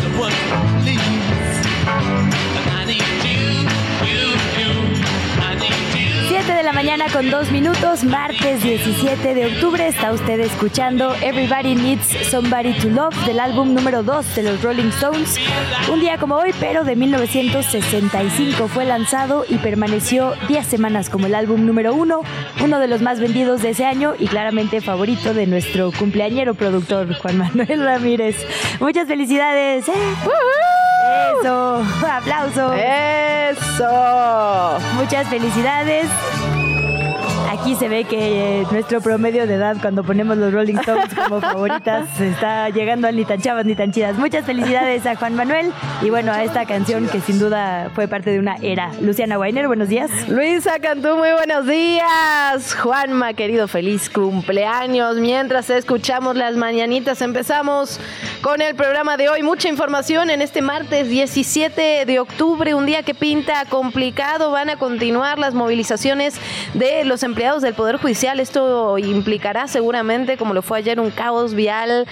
the one who leaves. And I need you. 7 de la mañana con 2 minutos, martes 17 de octubre. Está usted escuchando Everybody Needs Somebody to Love del álbum número 2 de los Rolling Stones. Un día como hoy, pero de 1965 fue lanzado y permaneció 10 semanas como el álbum número 1, uno de los más vendidos de ese año y claramente favorito de nuestro cumpleañero productor Juan Manuel Ramírez. Muchas felicidades. ¡Eh! Eso, aplauso. ¡Eso! Muchas felicidades. Aquí se ve que eh, nuestro promedio de edad cuando ponemos los Rolling Stones como favoritas está llegando a ni tan chavas ni tan chidas. Muchas felicidades a Juan Manuel y bueno, a esta canción que sin duda fue parte de una era. Luciana Weiner, buenos días. Luisa Cantú, muy buenos días. Juanma, querido, feliz cumpleaños. Mientras escuchamos las mañanitas, empezamos con el programa de hoy. Mucha información en este martes 17 de octubre, un día que pinta complicado. Van a continuar las movilizaciones de los empleados del Poder Judicial. Esto implicará seguramente, como lo fue ayer, un caos vial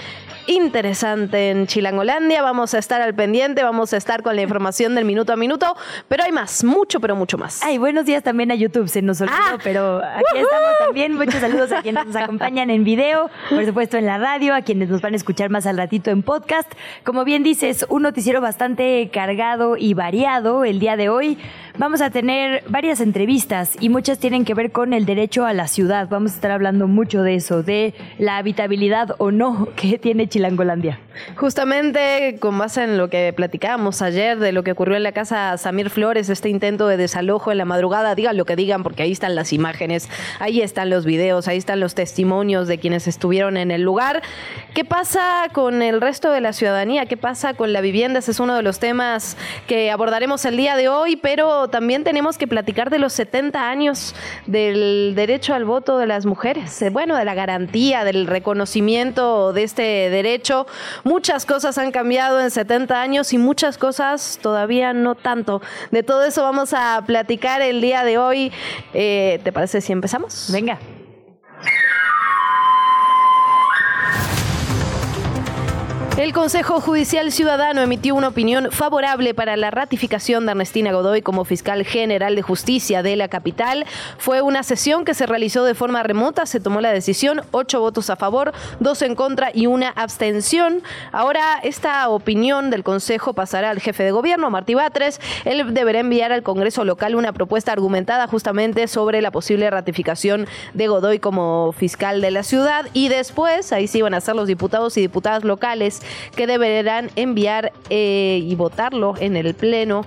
interesante en Chilangolandia. Vamos a estar al pendiente, vamos a estar con la información del minuto a minuto, pero hay más, mucho, pero mucho más. Ay, buenos días también a YouTube, se nos olvidó, Ah. pero aquí estamos también. Muchos saludos a quienes nos acompañan en video, por supuesto en la radio, a quienes nos van a escuchar más al ratito en podcast. Como bien dices, un noticiero bastante cargado y variado el día de hoy. Vamos a tener varias entrevistas y muchas tienen que ver con el derecho a la ciudad. Vamos a estar hablando mucho de eso, de la habitabilidad o no que tiene Chilangolandia. Justamente con base en lo que platicábamos ayer de lo que ocurrió en la casa Samir Flores, este intento de desalojo en la madrugada, digan lo que digan porque ahí están las imágenes, ahí están los videos, ahí están los testimonios de quienes estuvieron en el lugar. ¿Qué pasa con el resto de la ciudadanía? ¿Qué pasa con la vivienda? Ese es uno de los temas que abordaremos el día de hoy, pero también tenemos que platicar de los 70 años del derecho al voto de las mujeres, eh, bueno, de la garantía, del reconocimiento de este derecho. Muchas cosas han cambiado en 70 años y muchas cosas todavía no tanto. De todo eso vamos a platicar el día de hoy. Eh, ¿Te parece si empezamos? Venga. El Consejo Judicial Ciudadano emitió una opinión favorable para la ratificación de Ernestina Godoy como fiscal general de justicia de la capital. Fue una sesión que se realizó de forma remota. Se tomó la decisión, ocho votos a favor, dos en contra y una abstención. Ahora esta opinión del Consejo pasará al jefe de gobierno, Martí Batres. Él deberá enviar al Congreso local una propuesta argumentada justamente sobre la posible ratificación de Godoy como fiscal de la ciudad. Y después, ahí sí van a ser los diputados y diputadas locales que deberán enviar eh, y votarlo en el Pleno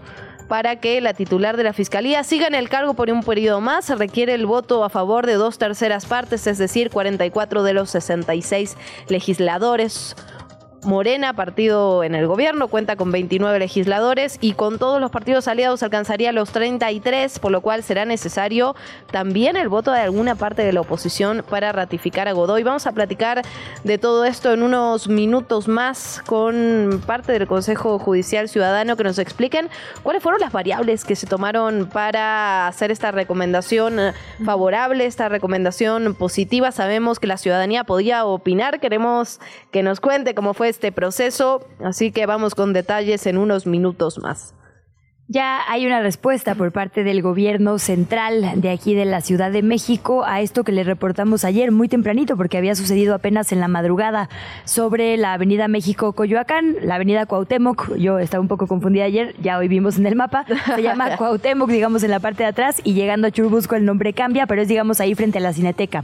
para que la titular de la Fiscalía siga en el cargo por un periodo más. Se requiere el voto a favor de dos terceras partes, es decir, 44 de los 66 legisladores. Morena, partido en el gobierno, cuenta con 29 legisladores y con todos los partidos aliados alcanzaría los 33, por lo cual será necesario también el voto de alguna parte de la oposición para ratificar a Godoy. Vamos a platicar de todo esto en unos minutos más con parte del Consejo Judicial Ciudadano que nos expliquen cuáles fueron las variables que se tomaron para hacer esta recomendación eh, favorable, esta recomendación positiva. Sabemos que la ciudadanía podía opinar, queremos que nos cuente cómo fue este proceso, así que vamos con detalles en unos minutos más. Ya hay una respuesta por parte del gobierno central de aquí de la Ciudad de México a esto que le reportamos ayer muy tempranito porque había sucedido apenas en la madrugada sobre la Avenida México Coyoacán, la Avenida Cuauhtémoc. Yo estaba un poco confundida ayer, ya hoy vimos en el mapa. Se llama Cuauhtémoc, digamos en la parte de atrás y llegando a Churubusco el nombre cambia, pero es digamos ahí frente a la Cineteca.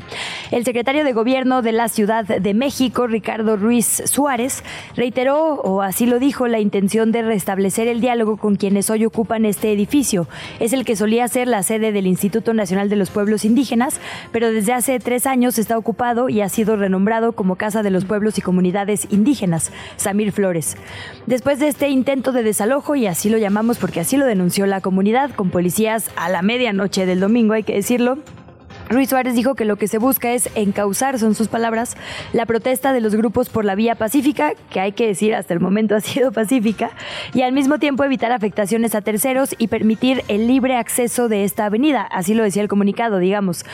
El secretario de Gobierno de la Ciudad de México, Ricardo Ruiz Suárez, reiteró o así lo dijo la intención de restablecer el diálogo con quienes hoy ocupan ocupan este edificio. Es el que solía ser la sede del Instituto Nacional de los Pueblos Indígenas, pero desde hace tres años está ocupado y ha sido renombrado como Casa de los Pueblos y Comunidades Indígenas, Samir Flores. Después de este intento de desalojo, y así lo llamamos porque así lo denunció la comunidad, con policías a la medianoche del domingo, hay que decirlo, Ruiz Suárez dijo que lo que se busca es encauzar, son sus palabras, la protesta de los grupos por la vía pacífica, que hay que decir hasta el momento ha sido pacífica, y al mismo tiempo evitar afectaciones a terceros y permitir el libre acceso de esta avenida. Así lo decía el comunicado, digamos.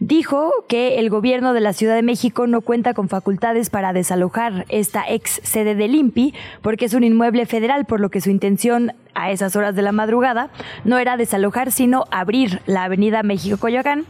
Dijo que el gobierno de la Ciudad de México no cuenta con facultades para desalojar esta ex sede del INPI, porque es un inmueble federal, por lo que su intención a esas horas de la madrugada no era desalojar, sino abrir la avenida México-Coyoacán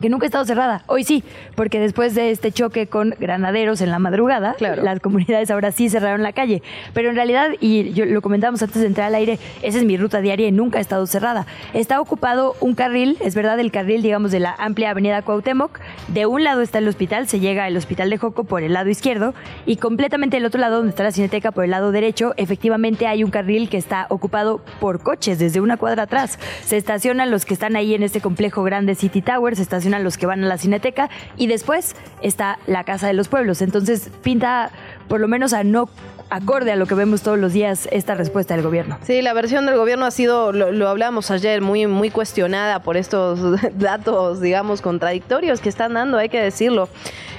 que nunca ha estado cerrada. Hoy sí, porque después de este choque con granaderos en la madrugada, Claro. las comunidades ahora sí cerraron la calle. Pero en realidad, y yo lo comentábamos antes de entrar al aire, esa es mi ruta diaria y nunca ha estado cerrada. Está ocupado un carril, es verdad, el carril, digamos, de la amplia avenida Cuauhtémoc. De un lado está el hospital, se llega al hospital de Joco por el lado izquierdo, y completamente del otro lado, donde está la cineteca, por el lado derecho, efectivamente hay un carril que está ocupado por coches desde una cuadra atrás. Se estacionan los que están ahí en este complejo grande City Tower, se estacionan los que van a la cineteca y después está la Casa de los Pueblos. Entonces pinta por lo menos a no acorde a lo que vemos todos los días esta respuesta del gobierno. Sí, la versión del gobierno ha sido, lo, lo hablamos ayer, muy, muy cuestionada por estos datos, digamos, contradictorios que están dando, hay que decirlo.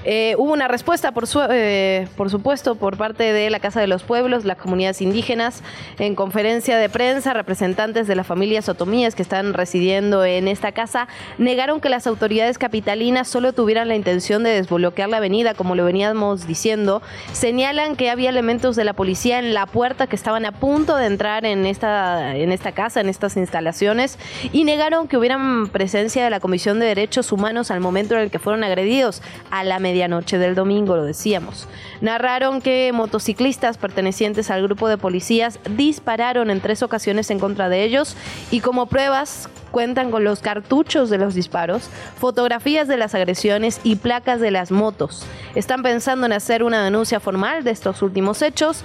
Eh, hubo una respuesta, por, su- eh, por supuesto, por parte de la Casa de los Pueblos, las comunidades indígenas, en conferencia de prensa, representantes de las familias otomíes que están residiendo en esta casa negaron que las autoridades capitalinas solo tuvieran la intención de desbloquear la avenida, como lo veníamos diciendo. Señalan que había elementos de la policía en la puerta que estaban a punto de entrar en esta, en esta casa, en estas instalaciones, y negaron que hubieran presencia de la Comisión de Derechos Humanos al momento en el que fueron agredidos, a la medianoche del domingo, lo decíamos. Narraron que motociclistas pertenecientes al grupo de policías dispararon en tres ocasiones en contra de ellos y como pruebas cuentan con los cartuchos de los disparos, fotografías de las agresiones y placas de las motos. Están pensando en hacer una denuncia formal de estos últimos hechos.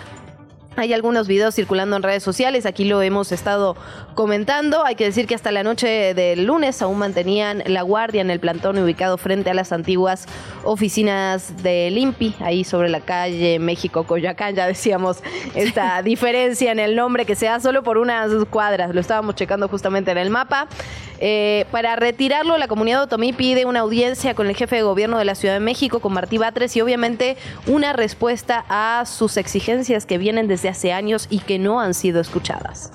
Hay algunos videos circulando en redes sociales, aquí lo hemos estado comentando. Hay que decir que hasta la noche del lunes aún mantenían la guardia en el plantón ubicado frente a las antiguas oficinas del INPI, ahí sobre la calle México Coyoacán. Ya decíamos esta diferencia en el nombre que se da solo por unas cuadras, lo estábamos checando justamente en el mapa. Eh, para retirarlo, la comunidad otomí pide una audiencia con el jefe de gobierno de la Ciudad de México, con Martí Batres, y obviamente una respuesta a sus exigencias que vienen desde hace años y que no han sido escuchadas.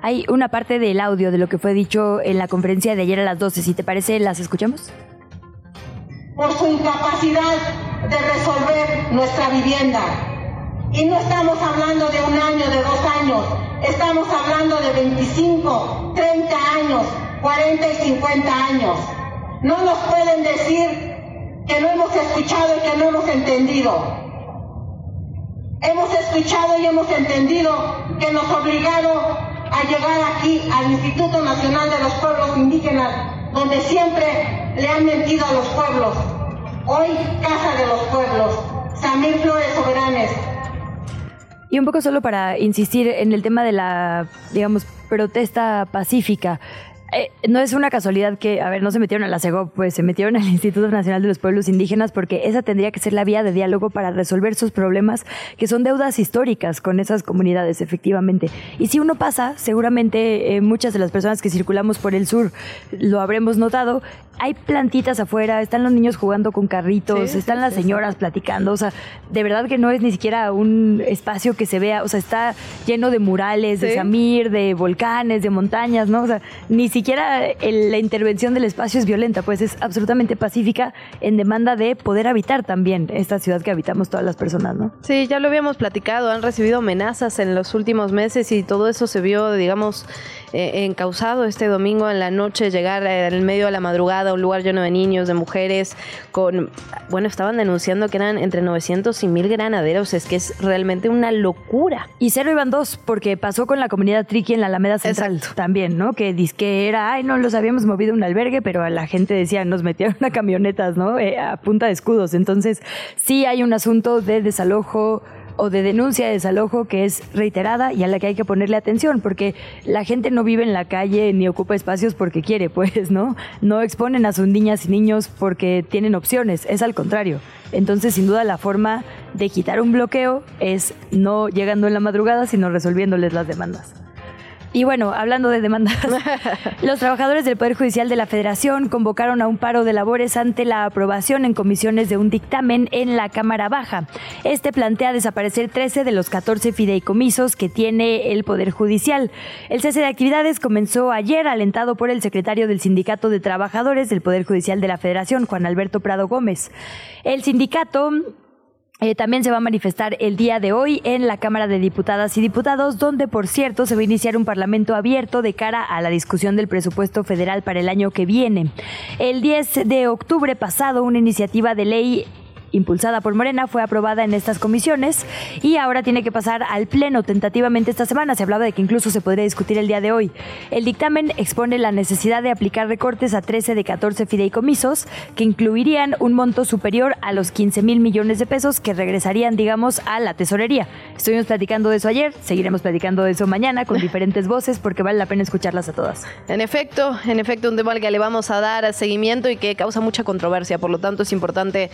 Hay una parte del audio de lo que fue dicho en la conferencia de ayer a las 12. Si te parece, ¿las escuchamos? por su incapacidad de resolver nuestra vivienda. Y no estamos hablando de un año, de dos años, estamos hablando de 25, 30 años, 40 y 50 años. No nos pueden decir que no hemos escuchado y que no hemos entendido. Hemos escuchado y hemos entendido que nos obligaron a llegar aquí al Instituto Nacional de los Pueblos Indígenas, donde siempre le han mentido a los pueblos. Hoy, Casa de los Pueblos, Samir Flores Soberanes, Y un poco solo para insistir en el tema de la, digamos, protesta pacífica. Eh, no es una casualidad que, a ver, no se metieron a la CEGOP, pues se metieron al Instituto Nacional de los Pueblos Indígenas porque esa tendría que ser la vía de diálogo para resolver sus problemas, que son deudas históricas con esas comunidades, efectivamente. Y si uno pasa, seguramente eh, muchas de las personas que circulamos por el sur lo habremos notado, hay plantitas afuera, están los niños jugando con carritos, Sí, están sí, las sí, señoras platicando, o sea, de verdad que no es ni siquiera un espacio que se vea, o sea, está lleno de murales, de. Samir, de volcanes, de montañas, ¿no? O sea, ni siquiera el- la intervención del espacio es violenta, pues es absolutamente pacífica en demanda de poder habitar también esta ciudad que habitamos todas las personas, ¿no? Sí, ya lo habíamos platicado, han recibido amenazas en los últimos meses y todo eso se vio, digamos, eh, encausado este domingo en la noche, llegar eh, en el medio de la madrugada a un lugar lleno de niños, de mujeres, con, bueno, estaban denunciando que eran entre 900 y 1000 granaderos, es que es realmente una locura. Y cero iban dos, porque pasó con la comunidad Triqui en la Alameda Central Exacto. también, ¿no? Que que era, ay, no, los habíamos movido a un albergue, pero a la gente decía, nos metieron a camionetas, ¿no? Eh, a punta de escudos. Entonces, sí hay un asunto de desalojo o de denuncia de desalojo que es reiterada y a la que hay que ponerle atención, porque la gente no vive en la calle ni ocupa espacios porque quiere, pues, ¿no? No exponen a sus niñas y niños porque tienen opciones, es al contrario. Entonces, sin duda, la forma de quitar un bloqueo es no llegando en la madrugada, sino resolviéndoles las demandas. Y bueno, hablando de demandas, los trabajadores del Poder Judicial de la Federación convocaron a un paro de labores ante la aprobación en comisiones de un dictamen en la Cámara Baja. Este plantea desaparecer 13 de los 14 fideicomisos que tiene el Poder Judicial. El cese de actividades comenzó ayer, alentado por el secretario del Sindicato de Trabajadores del Poder Judicial de la Federación, Juan Alberto Prado Gómez. El sindicato eh, también se va a manifestar el día de hoy en la Cámara de Diputadas y Diputados, donde, por cierto, se va a iniciar un parlamento abierto de cara a la discusión del presupuesto federal para el año que viene. El 10 de octubre pasado, una iniciativa de ley impulsada por Morena, fue aprobada en estas comisiones y ahora tiene que pasar al Pleno tentativamente esta semana. Se hablaba de que incluso se podría discutir el día de hoy. El dictamen expone la necesidad de aplicar recortes a 13 de 14 fideicomisos que incluirían un monto superior a los 15 mil millones de pesos que regresarían, digamos, a la tesorería. Estuvimos platicando de eso ayer, seguiremos platicando de eso mañana con diferentes voces porque vale la pena escucharlas a todas. En efecto, en efecto, un tema al que le vamos a dar seguimiento y que causa mucha controversia. Por lo tanto, es importante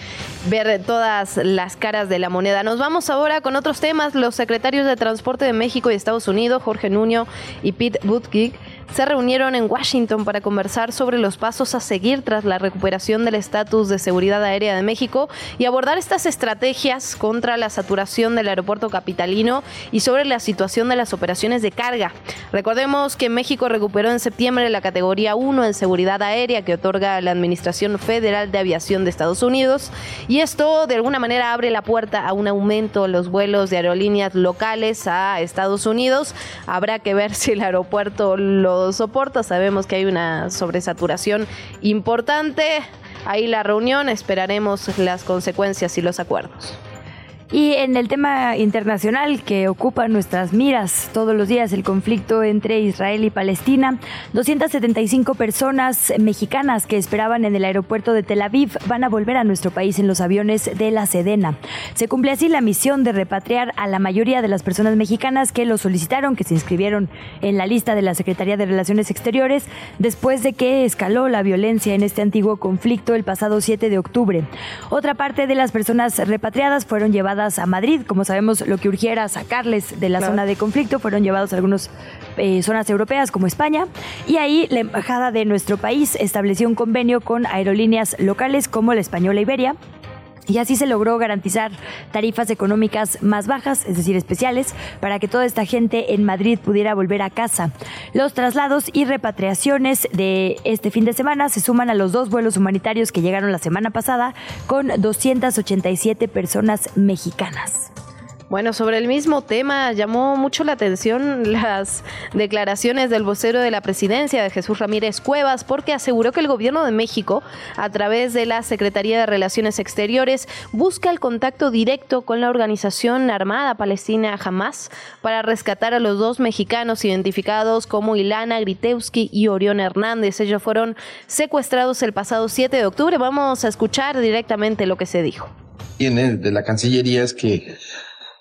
ver todas las caras de la moneda. Nos vamos ahora con otros temas. Los secretarios de Transporte de México y Estados Unidos, Jorge Nuño y Pete Buttigieg, se reunieron en Washington para conversar sobre los pasos a seguir tras la recuperación del estatus de seguridad aérea de México y abordar estas estrategias contra la saturación del aeropuerto capitalino y sobre la situación de las operaciones de carga. Recordemos que México recuperó en septiembre la categoría 1 en seguridad aérea que otorga la Administración Federal de Aviación de Estados Unidos y esto de alguna manera abre la puerta a un aumento en los vuelos de aerolíneas locales a Estados Unidos. Habrá que ver si el aeropuerto lo soporta. Sabemos que hay una sobresaturación importante. Ahí la reunión, esperaremos las consecuencias y los acuerdos. Y en el tema internacional que ocupa nuestras miras todos los días, el conflicto entre Israel y Palestina, 275 personas mexicanas que esperaban en el aeropuerto de Tel Aviv van a volver a nuestro país en los aviones de la Sedena. Se cumple así la misión de repatriar a la mayoría de las personas mexicanas que lo solicitaron, que se inscribieron en la lista de la Secretaría de Relaciones Exteriores, después de que escaló la violencia en este antiguo conflicto el pasado 7 de octubre. Otra parte de las personas repatriadas fueron llevadas a Madrid. Como sabemos, lo que urgiera sacarles de la zona de conflicto fueron llevados a algunas eh, zonas europeas como España. Y ahí la Embajada de nuestro país estableció un convenio con aerolíneas locales como la Española Iberia y así se logró garantizar tarifas económicas más bajas, es decir, especiales, para que toda esta gente en Madrid pudiera volver a casa. Los traslados y repatriaciones de este fin de semana se suman a los dos vuelos humanitarios que llegaron la semana pasada con 287 personas mexicanas. Bueno, sobre el mismo tema llamó mucho la atención las declaraciones del vocero de la presidencia de Jesús Ramírez Cuevas porque aseguró que el gobierno de México, a través de la Secretaría de Relaciones Exteriores, busca el contacto directo con la organización armada palestina Hamas para rescatar a los dos mexicanos identificados como Ilana Gritewski y Orión Hernández. Ellos fueron secuestrados el pasado 7 de octubre. Vamos a escuchar directamente lo que se dijo. Tiene de la Cancillería es que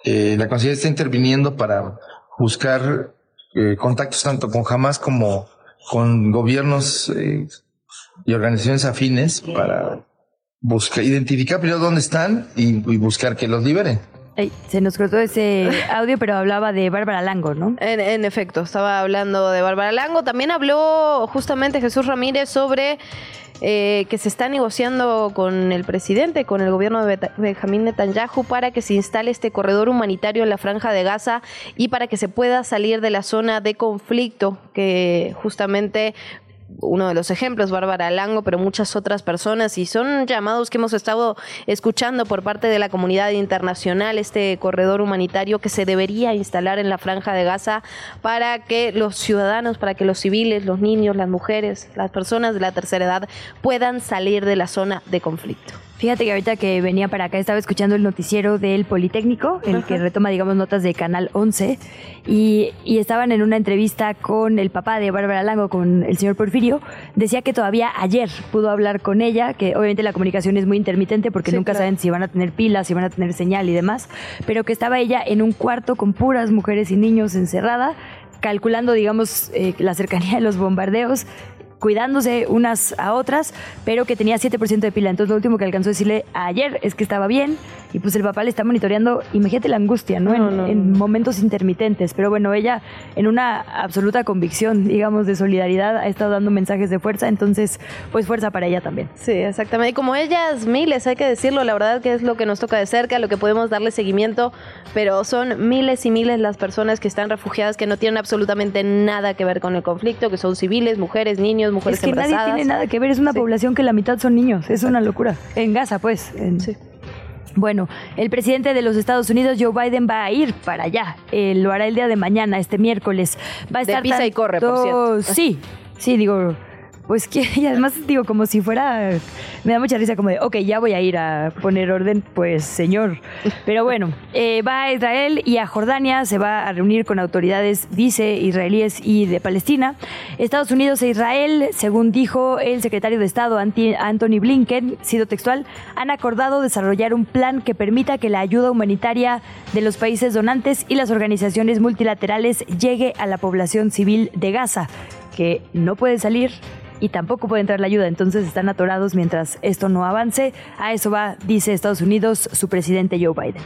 eh, la Cancillería está interviniendo para buscar eh, contactos tanto con Hamas como con gobiernos eh, y organizaciones afines para buscar, identificar primero dónde están y, y buscar que los liberen. Ey, se nos cortó ese audio, pero hablaba de Bárbara Lango, ¿no? En, en efecto, estaba hablando de Bárbara Lango. También habló justamente Jesús Ramírez sobre eh, que se está negociando con el presidente, con el gobierno de Benjamín Netanyahu, para que se instale este corredor humanitario en la franja de Gaza y para que se pueda salir de la zona de conflicto que justamente uno de los ejemplos, Bárbara Lango, pero muchas otras personas, y son llamados que hemos estado escuchando por parte de la comunidad internacional, este corredor humanitario que se debería instalar en la franja de Gaza para que los ciudadanos, para que los civiles, los niños, las mujeres, las personas de la tercera edad puedan salir de la zona de conflicto. Fíjate que ahorita que venía para acá estaba escuchando el noticiero del Politécnico, el que retoma, digamos, notas de Canal 11, y, y estaban en una entrevista con el papá de Bárbara Lango, con el señor Porfirio. Decía que todavía ayer pudo hablar con ella, que obviamente la comunicación es muy intermitente porque Sí, nunca claro. saben si van a tener pilas, si van a tener señal y demás, pero que estaba ella en un cuarto con puras mujeres y niños encerrada, calculando, digamos, eh, la cercanía de los bombardeos cuidándose unas a otras, pero que tenía 7% de pila. Entonces lo último que alcanzó a decirle ayer es que estaba bien y pues el papá le está monitoreando, imagínate la angustia, ¿no? No, en, no, en momentos intermitentes, pero bueno, ella en una absoluta convicción, digamos, de solidaridad ha estado dando mensajes de fuerza, entonces pues fuerza para ella también. Sí, exactamente. Y como ellas, miles, hay que decirlo, la verdad que es lo que nos toca de cerca, lo que podemos darle seguimiento, pero son miles y miles las personas que están refugiadas que no tienen absolutamente nada que ver con el conflicto, que son civiles, mujeres, niños, mujeres es que nadie tiene nada que ver, es una Sí. población que la mitad son niños, es una locura. En Gaza, pues. en- Sí. Bueno, el presidente de los Estados Unidos, Joe Biden, va a ir para allá. Eh, lo hará el día de mañana, este miércoles. Va a De estar pisa y corre, por tanto- cierto. Sí, sí, digo, pues que, y además digo, como si fuera, me da mucha risa como de, ok, ya voy a ir a poner orden, pues señor. Pero bueno, eh, va a Israel y a Jordania, se va a reunir con autoridades, dice, israelíes y de Palestina. Estados Unidos e Israel, según dijo el secretario de Estado Anthony Blinken, sido textual, han acordado desarrollar un plan que permita que la ayuda humanitaria de los países donantes y las organizaciones multilaterales llegue a la población civil de Gaza, que no puede salir y tampoco puede entrar la ayuda, entonces están atorados mientras esto no avance. A eso va, dice Estados Unidos, su presidente Joe Biden.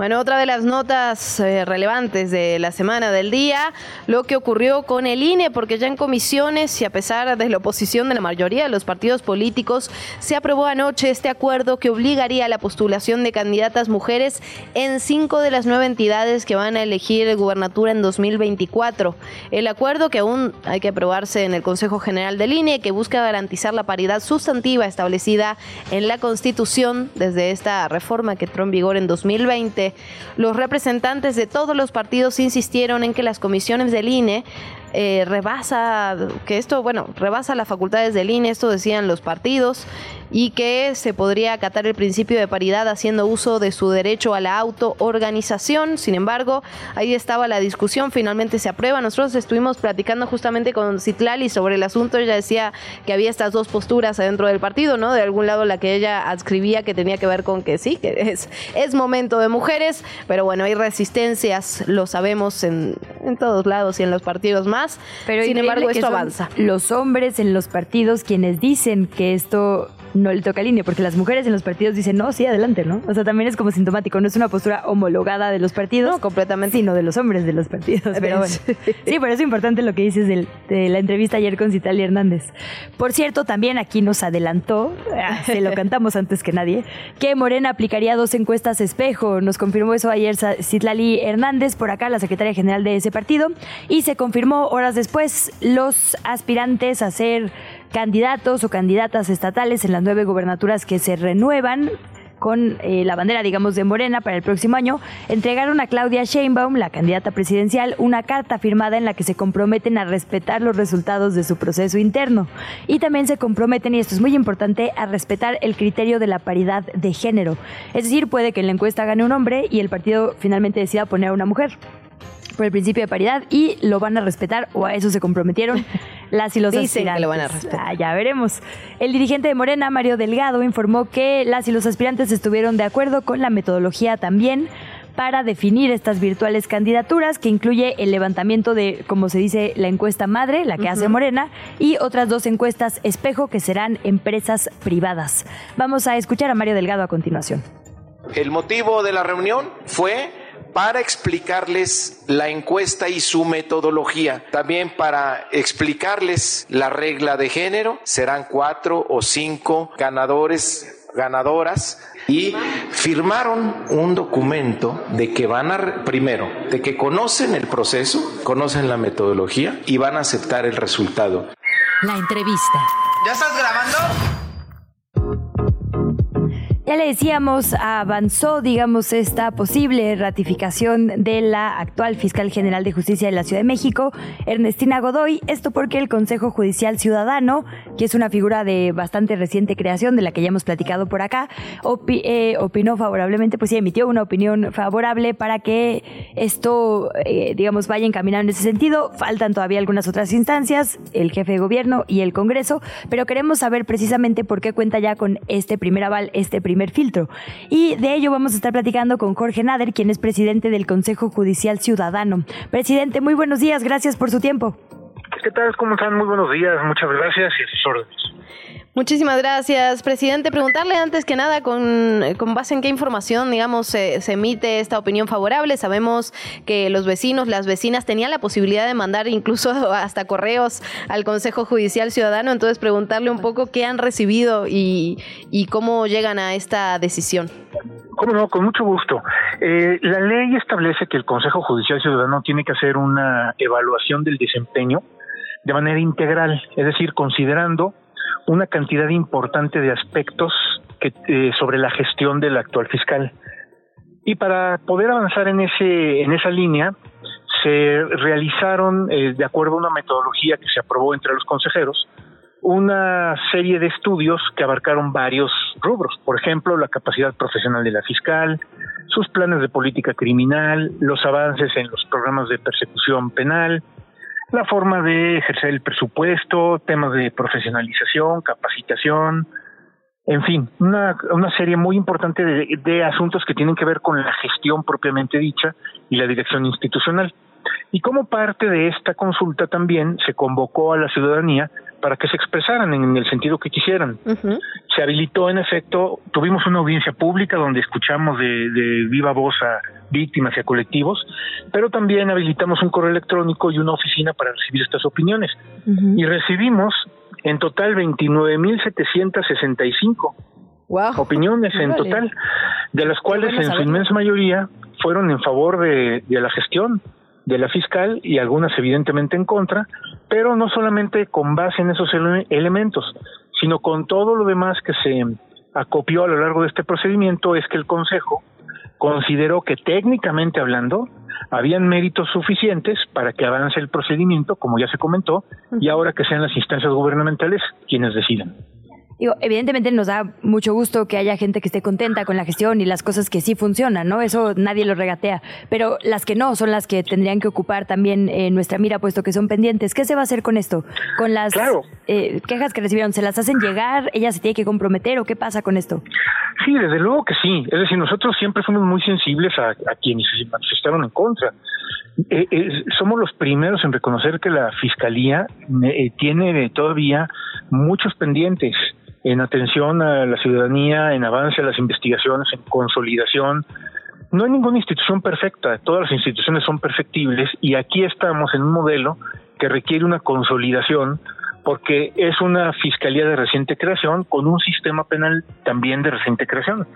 Bueno, otra de las notas eh, relevantes de la semana del día, lo que ocurrió con el INE, porque ya en comisiones y a pesar de la oposición de la mayoría de los partidos políticos, se aprobó anoche este acuerdo que obligaría a la postulación de candidatas mujeres en cinco de las nueve entidades que van a elegir gubernatura en 2024. El acuerdo que aún hay que aprobarse en el Consejo General del INE, que busca garantizar la paridad sustantiva establecida en la Constitución desde esta reforma que entró en vigor en 2020. Los representantes de todos los partidos insistieron en que las comisiones del INE eh, rebasa, que esto, bueno, rebasa las facultades del INE, esto decían los partidos, y que se podría acatar el principio de paridad haciendo uso de su derecho a la autoorganización. Sin embargo, ahí estaba la discusión, finalmente se aprueba. Nosotros estuvimos platicando justamente con Citlali sobre el asunto, ella decía que había estas dos posturas adentro del partido, ¿no? De algún lado la que ella adscribía que tenía que ver con que sí, que es, es momento de mujeres, pero bueno, hay resistencias, lo sabemos en, en todos lados y en los partidos más. Pero Sin embargo, esto avanza. Los hombres en los partidos quienes dicen que esto no le toca INE, porque las mujeres en los partidos dicen, no, sí, adelante, ¿no? O sea, también es como sintomático, no es una postura homologada de los partidos. No, completamente. Sino de los hombres de los partidos. Pero bueno. Sí, pero es importante lo que dices del- de la entrevista ayer con Citali Hernández. Por cierto, también aquí nos adelantó, ah, se lo cantamos antes que nadie, que Morena aplicaría dos encuestas espejo. Nos confirmó eso ayer Citlali Hernández, por acá, la secretaria general de ese partido, y se confirmó horas después los aspirantes a ser candidatos o candidatas estatales en las nueve gubernaturas que se renuevan con eh, la bandera, digamos, de Morena para el próximo año, entregaron a Claudia Sheinbaum, la candidata presidencial, una carta firmada en la que se comprometen a respetar los resultados de su proceso interno. Y también se comprometen, y esto es muy importante, a respetar el criterio de la paridad de género. Es decir, puede que en la encuesta gane un hombre y el partido finalmente decida poner a una mujer por el principio de paridad y lo van a respetar o a eso se comprometieron las y los Dicen que aspirantes. lo van a respetar. Ah, ya veremos. El dirigente de Morena, Mario Delgado, informó que las y los aspirantes estuvieron de acuerdo con la metodología también para definir estas virtuales candidaturas, que incluye el levantamiento de, como se dice, la encuesta madre, la que hace Morena, y otras dos encuestas espejo que serán empresas privadas. Vamos a escuchar a Mario Delgado a continuación. El motivo de la reunión fue para explicarles la encuesta y su metodología. También para explicarles la regla de género. Serán cuatro o cinco ganadores, ganadoras. Y firmaron un documento de que van a, primero, de que conocen el proceso, conocen la metodología y van a aceptar el resultado. La entrevista. ¿Ya estás grabando? Ya le decíamos, avanzó, digamos, esta posible ratificación de la actual fiscal general de justicia de la Ciudad de México, Ernestina Godoy. Esto porque el Consejo Judicial Ciudadano, que es una figura de bastante reciente creación, de la que ya hemos platicado por acá, eh, opinó favorablemente, pues sí, emitió una opinión favorable para que esto, eh, digamos, vaya encaminado en ese sentido. Faltan todavía algunas otras instancias, el jefe de gobierno y el Congreso, pero queremos saber precisamente por qué cuenta ya con este primer aval, este primer filtro. Y de ello vamos a estar platicando con Jorge Nader, quien es presidente del Consejo Judicial Ciudadano. Presidente, muy buenos días, gracias por su tiempo. ¿Qué tal? ¿Cómo están? Muy buenos días, muchas gracias y a sus órdenes. Muchísimas gracias, presidente. Preguntarle antes que nada con, con base en qué información, digamos, se, emite esta opinión favorable. Sabemos que los vecinos, las vecinas tenían la posibilidad de mandar incluso hasta correos al Consejo Judicial Ciudadano. Entonces, preguntarle un poco qué han recibido y, y cómo llegan a esta decisión. Cómo no, con mucho gusto. Eh, la ley establece que el Consejo Judicial Ciudadano tiene que hacer una evaluación del desempeño de manera integral, es decir, considerando una cantidad importante de aspectos eh, sobre la gestión del actual fiscal. Y para poder avanzar en, ese, en esa línea, se realizaron, eh, de acuerdo a una metodología que se aprobó entre los consejeros, una serie de estudios que abarcaron varios rubros. Por ejemplo, la capacidad profesional de la fiscal, sus planes de política criminal, los avances en los programas de persecución penal, la forma de ejercer el presupuesto, temas de profesionalización, capacitación, en fin, una, una serie muy importante de, de, asuntos que tienen que ver con la gestión propiamente dicha y la dirección institucional. Y como parte de esta consulta también se convocó a la ciudadanía para que se expresaran en el sentido que quisieran. Se habilitó, en efecto, tuvimos una audiencia pública donde escuchamos de, de viva voz a víctimas y a colectivos, pero también habilitamos un correo electrónico y una oficina para recibir estas opiniones. Y recibimos en total 29.765 wow. opiniones en total, de las cuales en su inmensa mayoría fueron en favor de, de la gestión de la fiscal y algunas evidentemente en contra, pero no solamente con base en esos ele elementos, sino con todo lo demás que se acopió a lo largo de este procedimiento, es que el Consejo consideró que técnicamente hablando habían méritos suficientes para que avance el procedimiento, como ya se comentó, y ahora que sean las instancias gubernamentales quienes decidan. Digo, evidentemente nos da mucho gusto que haya gente que esté contenta con la gestión y las cosas que sí funcionan, ¿no? Eso nadie lo regatea. Pero las que no son las que tendrían que ocupar también eh, nuestra mira, puesto que son pendientes. ¿Qué se va a hacer con esto? Con las eh, quejas que recibieron, ¿se las hacen llegar? ¿Ella se tiene que comprometer o qué pasa con esto? Sí, desde luego que sí. Es decir, nosotros siempre fuimos muy sensibles a, quienes se manifestaron en contra. Eh, somos los primeros en reconocer que la Fiscalía tiene todavía muchos pendientes en atención a la ciudadanía, en avance a las investigaciones, en consolidación. No hay ninguna institución perfecta, todas las instituciones son perfectibles y aquí estamos en un modelo que requiere una consolidación porque es una fiscalía de reciente creación con un sistema penal también de reciente creación.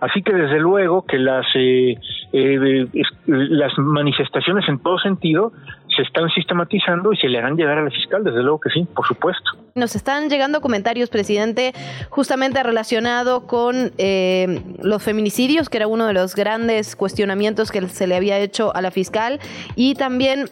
Así que desde luego que las eh, eh, las manifestaciones en todo sentido se están sistematizando y se le harán llegar a la fiscal, desde luego que sí, por supuesto. Nos están llegando comentarios, presidente, justamente relacionado con eh, los feminicidios, que era uno de los grandes cuestionamientos que se le había hecho a la fiscal, y también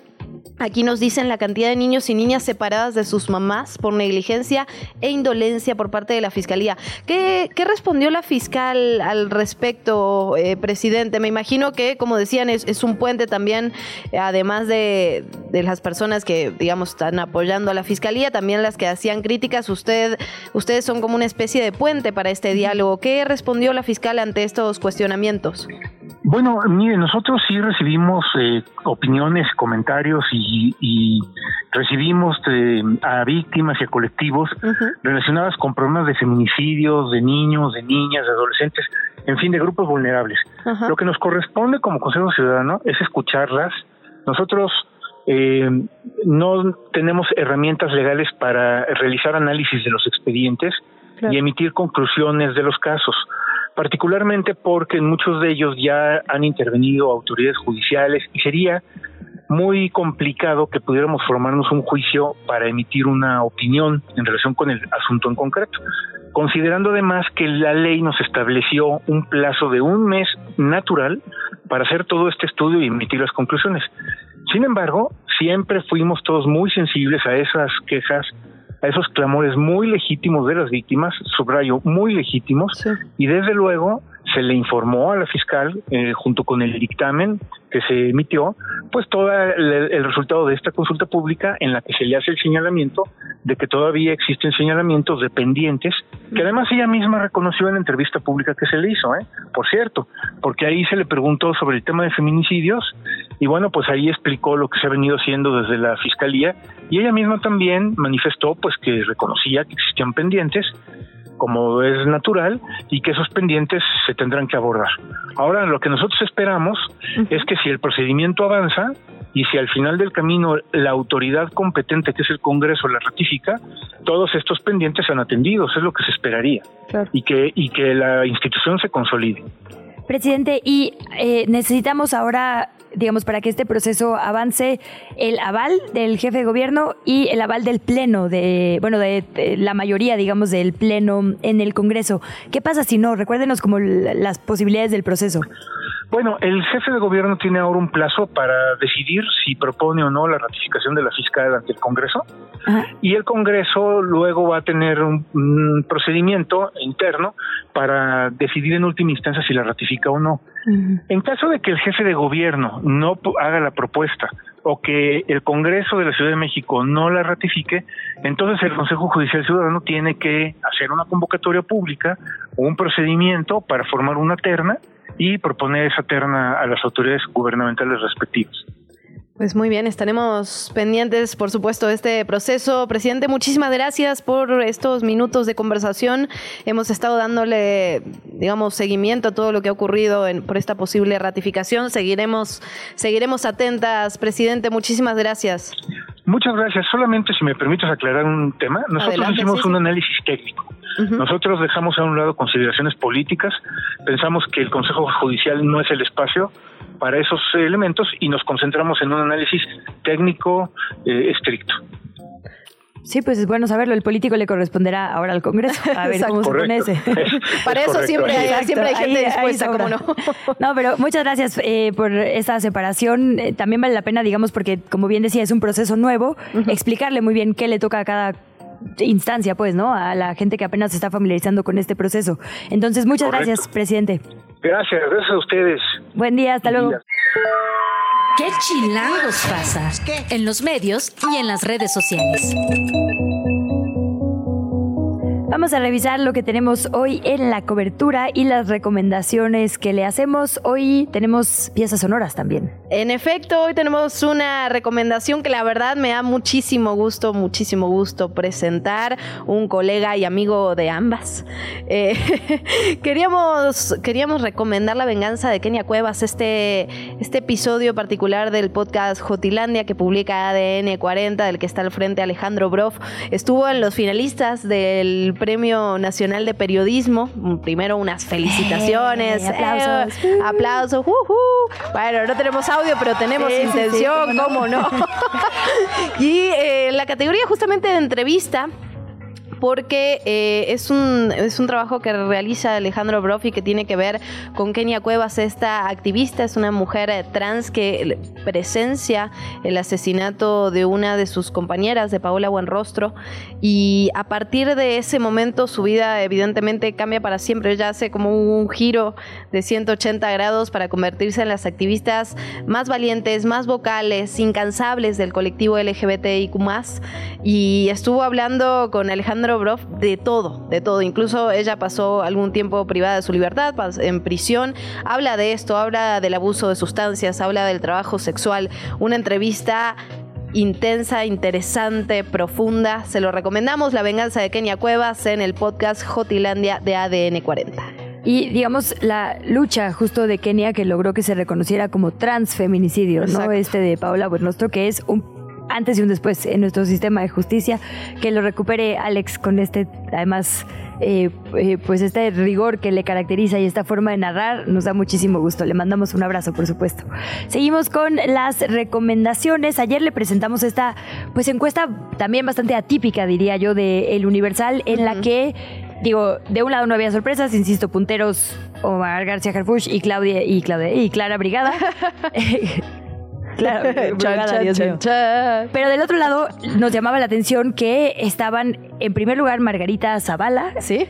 Aquí nos dicen la cantidad de niños y niñas separadas de sus mamás por negligencia e indolencia por parte de la Fiscalía. ¿Qué, respondió la fiscal al respecto, eh, presidente? Me imagino que, como decían, es, un puente también, además de, las personas que, digamos, están apoyando a la Fiscalía, también las que hacían críticas. Usted, ustedes son como una especie de puente para este diálogo. ¿Qué respondió la fiscal ante estos cuestionamientos? Bueno, mire, nosotros sí recibimos eh, opiniones, comentarios y, recibimos a víctimas y a colectivos relacionadas con problemas de feminicidios, de niños, de niñas, de adolescentes, en fin, de grupos vulnerables. Lo que nos corresponde como Consejo Ciudadano es escucharlas. Nosotros eh, no tenemos herramientas legales para realizar análisis de los expedientes y emitir conclusiones de los casos particularmente porque en muchos de ellos ya han intervenido autoridades judiciales y sería muy complicado que pudiéramos formarnos un juicio para emitir una opinión en relación con el asunto en concreto. considerando además que la ley nos estableció un plazo de un mes natural para hacer todo este estudio y emitir las conclusiones. Sin embargo, siempre fuimos todos muy sensibles a esas quejas, a esos clamores muy legítimos de las víctimas, subrayo, muy legítimos, y desde luego se le informó a la fiscal, eh, junto con el dictamen que se emitió, pues todo el, resultado de esta consulta pública en la que se le hace el señalamiento de que todavía existen señalamientos dependientes, que además ella misma reconoció en la entrevista pública que se le hizo, ¿eh? por cierto, porque ahí se le preguntó sobre el tema de feminicidios y bueno, pues ahí explicó lo que se ha venido haciendo desde la fiscalía y ella misma también manifestó pues que reconocía que existían pendientes como es natural y que esos pendientes se tendrán que abordar. Ahora, lo que nosotros esperamos es que si el procedimiento avanza y si al final del camino la autoridad competente, que es el Congreso, la ratifica, todos estos pendientes sean atendidos, es lo que se esperaría, y, que, y que la institución se consolide. Presidente, y eh, necesitamos ahora digamos, para que este proceso avance, el aval del jefe de gobierno y el aval del Pleno, de, bueno, de, de la mayoría, digamos, del Pleno en el Congreso. ¿Qué pasa si no? Recuérdenos como las posibilidades del proceso. Bueno, el jefe de gobierno tiene ahora un plazo para decidir si propone o no la ratificación de la fiscal ante el Congreso Ajá. y el Congreso luego va a tener un, un, procedimiento interno para decidir en última instancia si la ratifica o no. En caso de que el jefe de gobierno no haga la propuesta o que el Congreso de la Ciudad de México no la ratifique, entonces el Consejo Judicial Ciudadano tiene que hacer una convocatoria pública o un procedimiento para formar una terna y proponer esa terna a las autoridades gubernamentales respectivas. Pues muy bien, estaremos pendientes, por supuesto, de este proceso. Presidente, muchísimas gracias por estos minutos de conversación. Hemos estado dándole, digamos, seguimiento a todo lo que ha ocurrido en, por esta posible ratificación. Seguiremos, seguiremos atentas, presidente. Muchísimas gracias. Muchas gracias. Solamente si me permites aclarar un tema. Nosotros Adelante, hicimos sí, un análisis técnico. Uh -huh. Nosotros dejamos a un lado consideraciones políticas. Pensamos que el Consejo Judicial no es el espacio para esos elementos y nos concentramos en un análisis técnico eh, estricto. Sí, pues es bueno saberlo. El político le corresponderá ahora al Congreso. A ver cómo se pone ese. Es, Para eso siempre hay, siempre hay gente ahí, dispuesta, ahí como no. No, pero muchas gracias eh, por esta separación. Eh, también vale la pena, digamos, porque como bien decía, es un proceso nuevo, uh -huh. explicarle muy bien qué le toca a cada instancia, pues, ¿no? A la gente que apenas se está familiarizando con este proceso. Entonces, muchas Correcto. gracias, presidente. Gracias, gracias a ustedes. Buen día, hasta luego. ¿Qué chilangos pasa? En los medios y en las redes sociales. Vamos a revisar lo que tenemos hoy en la cobertura y las recomendaciones que le hacemos. Hoy tenemos piezas sonoras también. En efecto, hoy tenemos una recomendación que la verdad me da muchísimo gusto, muchísimo gusto presentar. Un colega y amigo de ambas. Eh, queríamos, queríamos recomendar La venganza de Kenia Cuevas, este, este episodio particular del podcast Jotilandia que publica ADN 40, del que está al frente Alejandro Broff. Estuvo en los finalistas del Premio Nacional de Periodismo. Primero unas felicitaciones. Hey, aplausos. Eh, aplausos. Uh, uh. Bueno, no tenemos audio, pero tenemos sí, intención, sí, sí, ¿cómo no? y eh, la categoría justamente de entrevista porque eh, es, un, es un trabajo que realiza Alejandro Brofi que tiene que ver con Kenia Cuevas, esta activista, es una mujer trans que presencia el asesinato de una de sus compañeras, de Paola Buenrostro, y a partir de ese momento su vida evidentemente cambia para siempre, ella hace como un giro de 180 grados para convertirse en las activistas más valientes, más vocales, incansables del colectivo LGBTIQ+, y estuvo hablando con Alejandro Broff de todo, de todo. Incluso ella pasó algún tiempo privada de su libertad, en prisión. Habla de esto, habla del abuso de sustancias, habla del trabajo sexual. Una entrevista intensa, interesante, profunda. Se lo recomendamos, La venganza de Kenia Cuevas, en el podcast Jotilandia de ADN 40. Y digamos, la lucha justo de Kenia que logró que se reconociera como transfeminicidio, Exacto. ¿no? Este de Paola Buenostro, que es un antes y un después en nuestro sistema de justicia, que lo recupere Alex con este, además, eh, eh, pues este rigor que le caracteriza y esta forma de narrar, nos da muchísimo gusto. Le mandamos un abrazo, por supuesto. Seguimos con las recomendaciones. Ayer le presentamos esta, pues encuesta también bastante atípica, diría yo, de El Universal, en uh -huh. la que digo, de un lado no había sorpresas, insisto, punteros Omar García Harfuch y Claudia y Claudia y Clara Brigada. Claro, chan. Pero del otro lado nos llamaba la atención que estaban en primer lugar Margarita Zavala. Sí,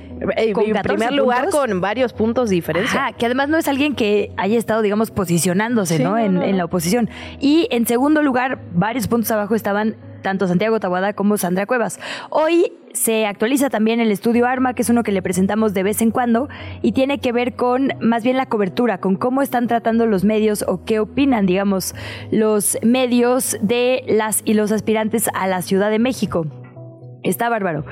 Con en 14 primer lugar puntos. con varios puntos de diferencia. Ajá, que además no es alguien que haya estado, digamos, posicionándose, Sí, ¿no? no, en, no, en la oposición. Y en segundo lugar, varios puntos abajo estaban tanto Santiago Tabuada como Sandra Cuevas. Hoy se actualiza también el estudio ARMA, que es uno que le presentamos de vez en cuando, y tiene que ver con más bien la cobertura, con cómo están tratando los medios o qué opinan, digamos, los medios de las y los aspirantes a la Ciudad de México. Está bárbaro.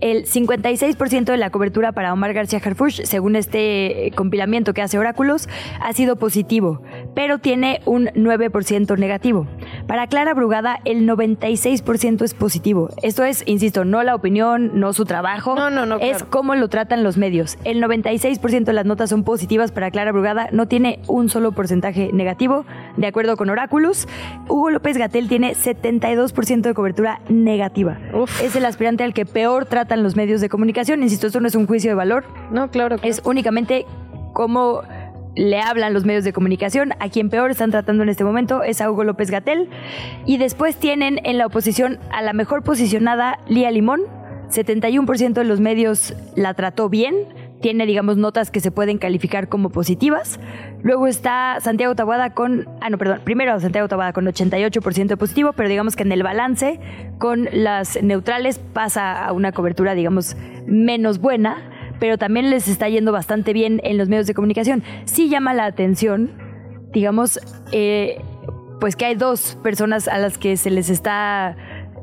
El 56% de la cobertura para Omar García Harfuch, según este eh, compilamiento que hace Oráculos, ha sido positivo, pero tiene un 9% negativo. Para Clara Brugada, el 96% es positivo. Esto es, insisto, no la opinión, no su trabajo, No, no, no, es claro. cómo lo tratan los medios. El 96% de las notas son positivas para Clara Brugada, no tiene un solo porcentaje negativo, de acuerdo con Oráculos. Hugo López Gatel tiene 72% de cobertura negativa. Uf. Es el aspirante al que peor tratan los medios de comunicación. Insisto, esto no es un juicio de valor, No, claro. claro. es únicamente cómo le hablan los medios de comunicación. A quien peor están tratando en este momento es a Hugo López Gatel. Y después tienen en la oposición a la mejor posicionada Lía Limón. 71% de los medios la trató bien. Tiene, digamos, notas que se pueden calificar como positivas. Luego está Santiago Tabuada con. Ah, no, perdón. Primero Santiago Tabuada con 88% de positivo, pero digamos que en el balance con las neutrales pasa a una cobertura, digamos, menos buena pero también les está yendo bastante bien en los medios de comunicación. Sí llama la atención, digamos, eh, pues que hay dos personas a las que se les está,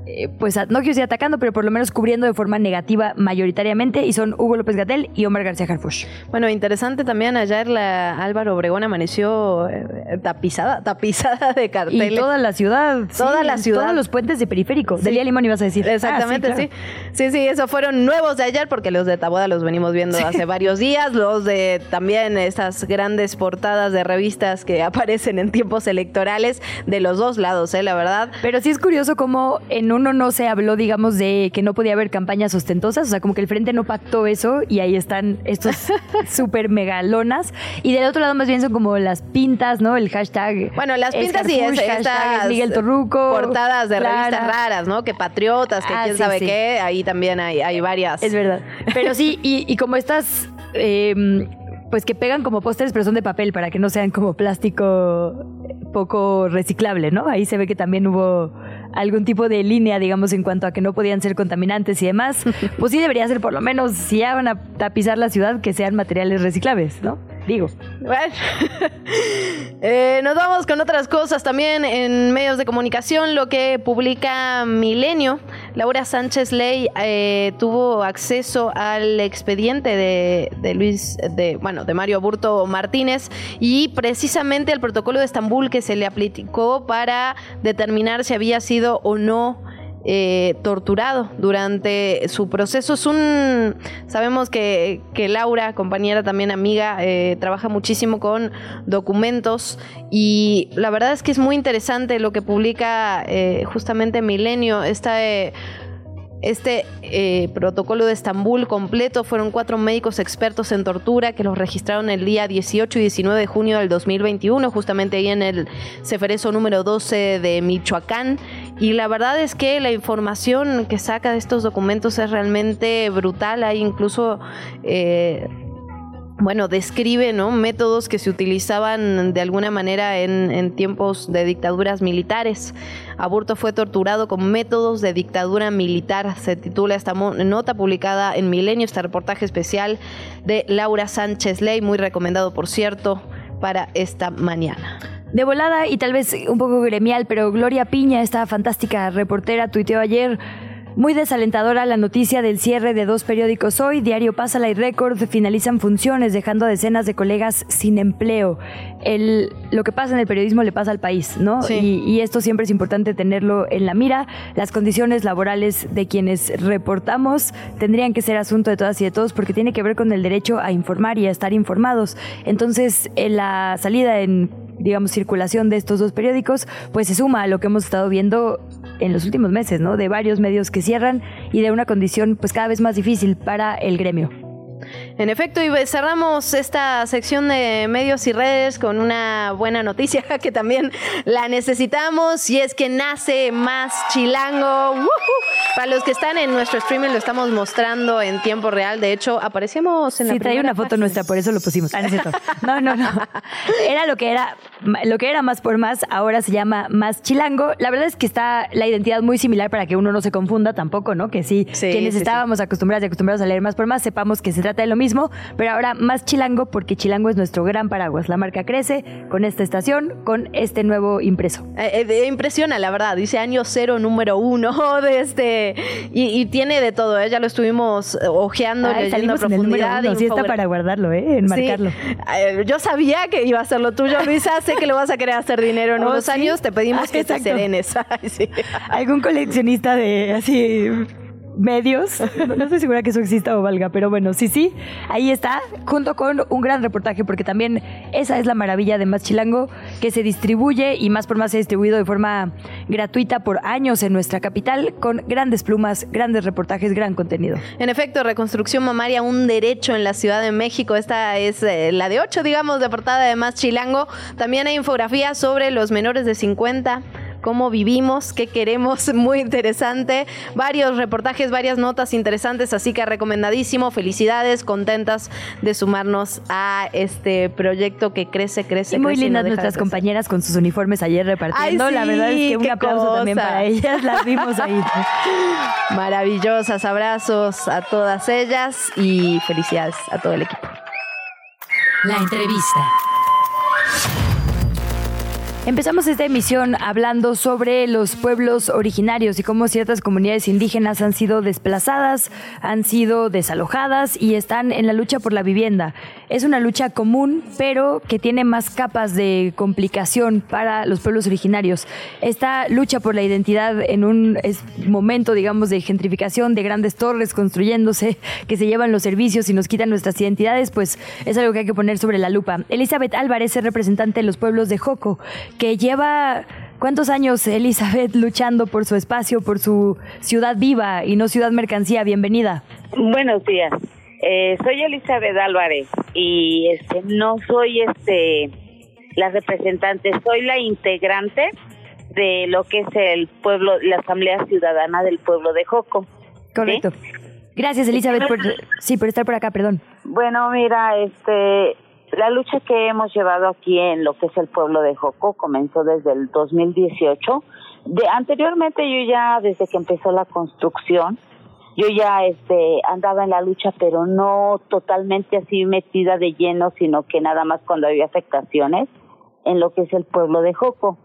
eh, pues no quiero decir atacando, pero por lo menos cubriendo de forma negativa mayoritariamente, y son Hugo López Gatel y Omar García Harfuch. Bueno, interesante también ayer la Álvaro Obregón amaneció eh, tapizada, tapizada de Y carteles. toda la ciudad. Toda la ciudad. Todos los puentes de periférico. Sí. Delia Limón ibas a decir. Exactamente, Ah, sí, claro. sí. Sí, eso fueron nuevos de ayer porque los de Taboada los venimos viendo hace varios días. Los de también estas grandes portadas de revistas que aparecen en tiempos electorales de los dos lados, ¿eh? La verdad. Pero sí es curioso cómo en uno no se habló, digamos, de que no podía haber campañas ostentosas, o sea, como que el frente no pactó eso y ahí están estos súper megalonas. Y del otro lado más bien son como las pintas, ¿no? El hashtag. Bueno, las pintas y es, hashtag estas Miguel Torruco. portadas de Clara. revistas raras, ¿no? Que patriotas, que Ah, quién sí, sabe sí. qué. Ahí también hay, hay varias. Es verdad. Pero sí, y, y como estas, eh, pues que pegan como pósters, pero son de papel para que no sean como plástico poco reciclable, ¿no? Ahí se ve que también hubo algún tipo de línea, digamos, en cuanto a que no podían ser contaminantes y demás. Pues sí debería ser por lo menos, si ya van a tapizar la ciudad, que sean materiales reciclables, ¿no? Digo. Eh, nos vamos con otras cosas también en medios de comunicación. Lo que publica Milenio, Laura Sánchez Ley eh, tuvo acceso al expediente de, de Luis, de bueno, de Mario Burto Martínez y precisamente al protocolo de Estambul que se le aplicó para determinar si había sido o no eh, torturado durante su proceso. Es un. Sabemos que, que Laura, compañera también amiga, eh, trabaja muchísimo con documentos y la verdad es que es muy interesante lo que publica eh, justamente Milenio. Esta. eh, este eh, protocolo de Estambul completo fueron cuatro médicos expertos en tortura que los registraron el día 18 y 19 de junio del 2021, justamente ahí en el Ceferezo número 12 de Michoacán. Y la verdad es que la información que saca de estos documentos es realmente brutal. Hay incluso... eh, bueno, describe ¿no? métodos que se utilizaban de alguna manera en, en tiempos de dictaduras militares. Aburto fue torturado con métodos de dictadura militar. Se titula esta nota publicada en Milenio, este reportaje especial de Laura Sánchez Ley, muy recomendado, por cierto, para esta mañana. De volada y tal vez un poco gremial, pero Gloria Piña, esta fantástica reportera, tuiteó ayer muy desalentadora la noticia del cierre de dos periódicos hoy. Diario Pásala y Récord finalizan funciones, dejando a decenas de colegas sin empleo. El, lo que pasa en el periodismo le pasa al país, ¿no? Sí. Y, y esto siempre es importante tenerlo en la mira. Las condiciones laborales de quienes reportamos tendrían que ser asunto de todas y de todos porque tiene que ver con el derecho a informar y a estar informados. Entonces, en la salida en digamos, circulación de estos dos periódicos, pues se suma a lo que hemos estado viendo en los últimos meses, ¿no? De varios medios que cierran y de una condición pues cada vez más difícil para el gremio. En efecto, y cerramos esta sección de medios y redes con una buena noticia que también la necesitamos y es que nace más chilango. ¡Woohoo! Para los que están en nuestro streaming lo estamos mostrando en tiempo real. De hecho, aparecemos en la Sí, trae primera una foto página. nuestra, por eso lo pusimos. Ah, no, no, no. Era lo que era, lo que era más por más, ahora se llama más chilango. La verdad es que está la identidad muy similar para que uno no se confunda tampoco, ¿no? Que sí, Sí, quienes sí. estábamos acostumbrados y acostumbrados a leer más por más, sepamos que se trata de lo mismo, pero ahora más chilango porque chilango es nuestro gran paraguas. La marca crece con esta estación, con este nuevo impreso. Eh, eh, impresiona, la verdad. Dice año cero, número uno de este. Y, y tiene de todo, ¿eh? Ya lo estuvimos ojeando, Ay, leyendo a profundidad. uno. Sí está para guardarlo, ¿eh? Enmarcarlo. Sí. Yo sabía que iba a ser lo tuyo, Luisa. Sé que lo vas a querer hacer dinero en Oh, unos ¿sí? años. Te pedimos Ah, que te exacto. serenes. Ay, sí. algún coleccionista de así medios. No, estoy segura que eso exista o valga, pero bueno, sí, sí, ahí está, junto con un gran reportaje, porque también esa es la maravilla de Más Chilango, que se distribuye y más por más se ha distribuido de forma gratuita por años en nuestra capital, con grandes plumas, grandes reportajes, gran contenido. En efecto, reconstrucción mamaria, un derecho en la Ciudad de México. Esta es eh, la de 8, digamos, de portada de Más Chilango. También hay infografías sobre los menores de 50 cómo vivimos, qué queremos, muy interesante. Varios reportajes, varias notas interesantes, así que recomendadísimo. Felicidades, contentas de sumarnos a este proyecto que crece, crece, Y muy crece y no lindas nuestras compañeras con sus uniformes ayer repartiendo. Ay, la verdad es que un aplauso también para ellas, las vimos ahí. Maravillosas, abrazos a todas ellas y felicidades a todo el equipo. La entrevista. Empezamos esta emisión hablando sobre los pueblos originarios y cómo ciertas comunidades indígenas han sido desplazadas, han sido desalojadas y están en la lucha por la vivienda. Es una lucha común, pero que tiene más capas de complicación para los pueblos originarios. Esta lucha por la identidad en un momento, digamos, de gentrificación, de grandes torres construyéndose, que se llevan los servicios y nos quitan nuestras identidades, pues es algo que hay que poner sobre la lupa. Elizabeth Álvarez es representante de los pueblos de Joco, que lleva ¿Cuántos años, Elizabeth, luchando por su espacio, por su ciudad viva y no ciudad mercancía? Bienvenida. Buenos días. Eh, soy Elizabeth Álvarez y este no soy este la representante, soy la integrante de lo que es el pueblo, la Asamblea Ciudadana del pueblo de Joco. Correcto. Gracias, Elizabeth, por, sí, por estar por acá, perdón. Bueno, mira, este la lucha que hemos llevado aquí en lo que es el pueblo de Joco comenzó desde el 2018. De anteriormente yo ya desde que empezó la construcción yo ya este andaba en la lucha pero no totalmente así metida de lleno sino que nada más cuando había afectaciones en lo que es el pueblo de Joco.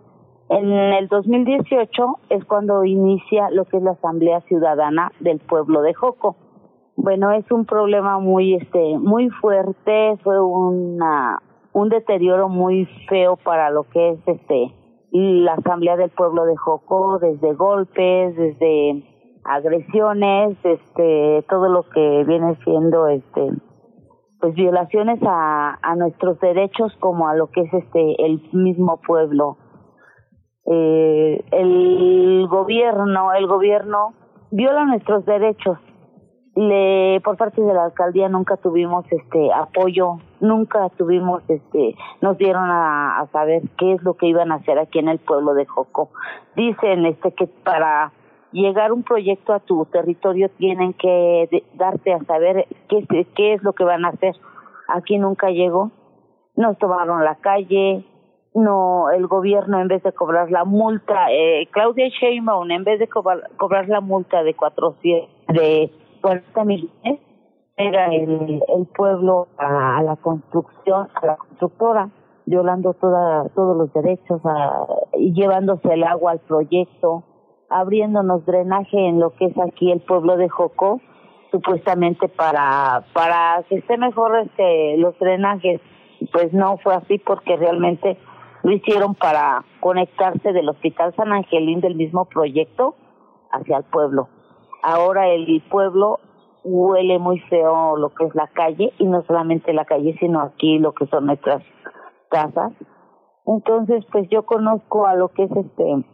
En el 2018 es cuando inicia lo que es la asamblea ciudadana del pueblo de Joco. Bueno es un problema muy este muy fuerte fue una un deterioro muy feo para lo que es este la asamblea del pueblo de Joco desde golpes desde agresiones, este, todo lo que viene siendo, este, pues violaciones a, a nuestros derechos como a lo que es este el mismo pueblo. Eh, el gobierno, el gobierno viola nuestros derechos. Le, por parte de la alcaldía nunca tuvimos este apoyo, nunca tuvimos este, nos dieron a, a saber qué es lo que iban a hacer aquí en el pueblo de Joco. Dicen este que para llegar un proyecto a tu territorio tienen que darte a saber qué, qué es lo que van a hacer. Aquí nunca llegó. Nos tomaron la calle. No, el gobierno en vez de cobrar la multa, eh, Claudia Sheinbaum en vez de cobrar, cobrar la multa de 400, de 40 millones, era el, el pueblo a, la construcción, a la constructora, violando toda, todos los derechos y llevándose el agua al proyecto abriéndonos drenaje en lo que es aquí el pueblo de Joco, supuestamente para para que esté mejor este los drenajes. Pues no fue así porque realmente lo hicieron para conectarse del Hospital San Angelín del mismo proyecto hacia el pueblo. Ahora el pueblo huele muy feo lo que es la calle y no solamente la calle sino aquí lo que son nuestras casas. Entonces pues yo conozco a lo que es este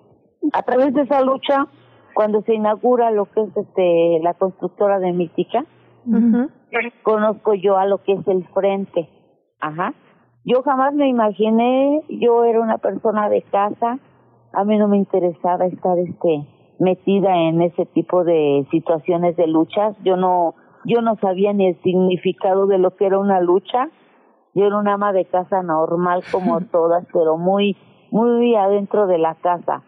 a través de esa lucha, cuando se inaugura lo que es este la constructora de Mítica, conozco yo a lo que es el frente. Ajá. Yo jamás me imaginé, yo era una persona de casa, a mí no me interesaba estar este metida en ese tipo de situaciones de luchas. Yo no yo no sabía ni el significado de lo que era una lucha. Yo era una ama de casa normal como todas, pero muy muy adentro de la casa.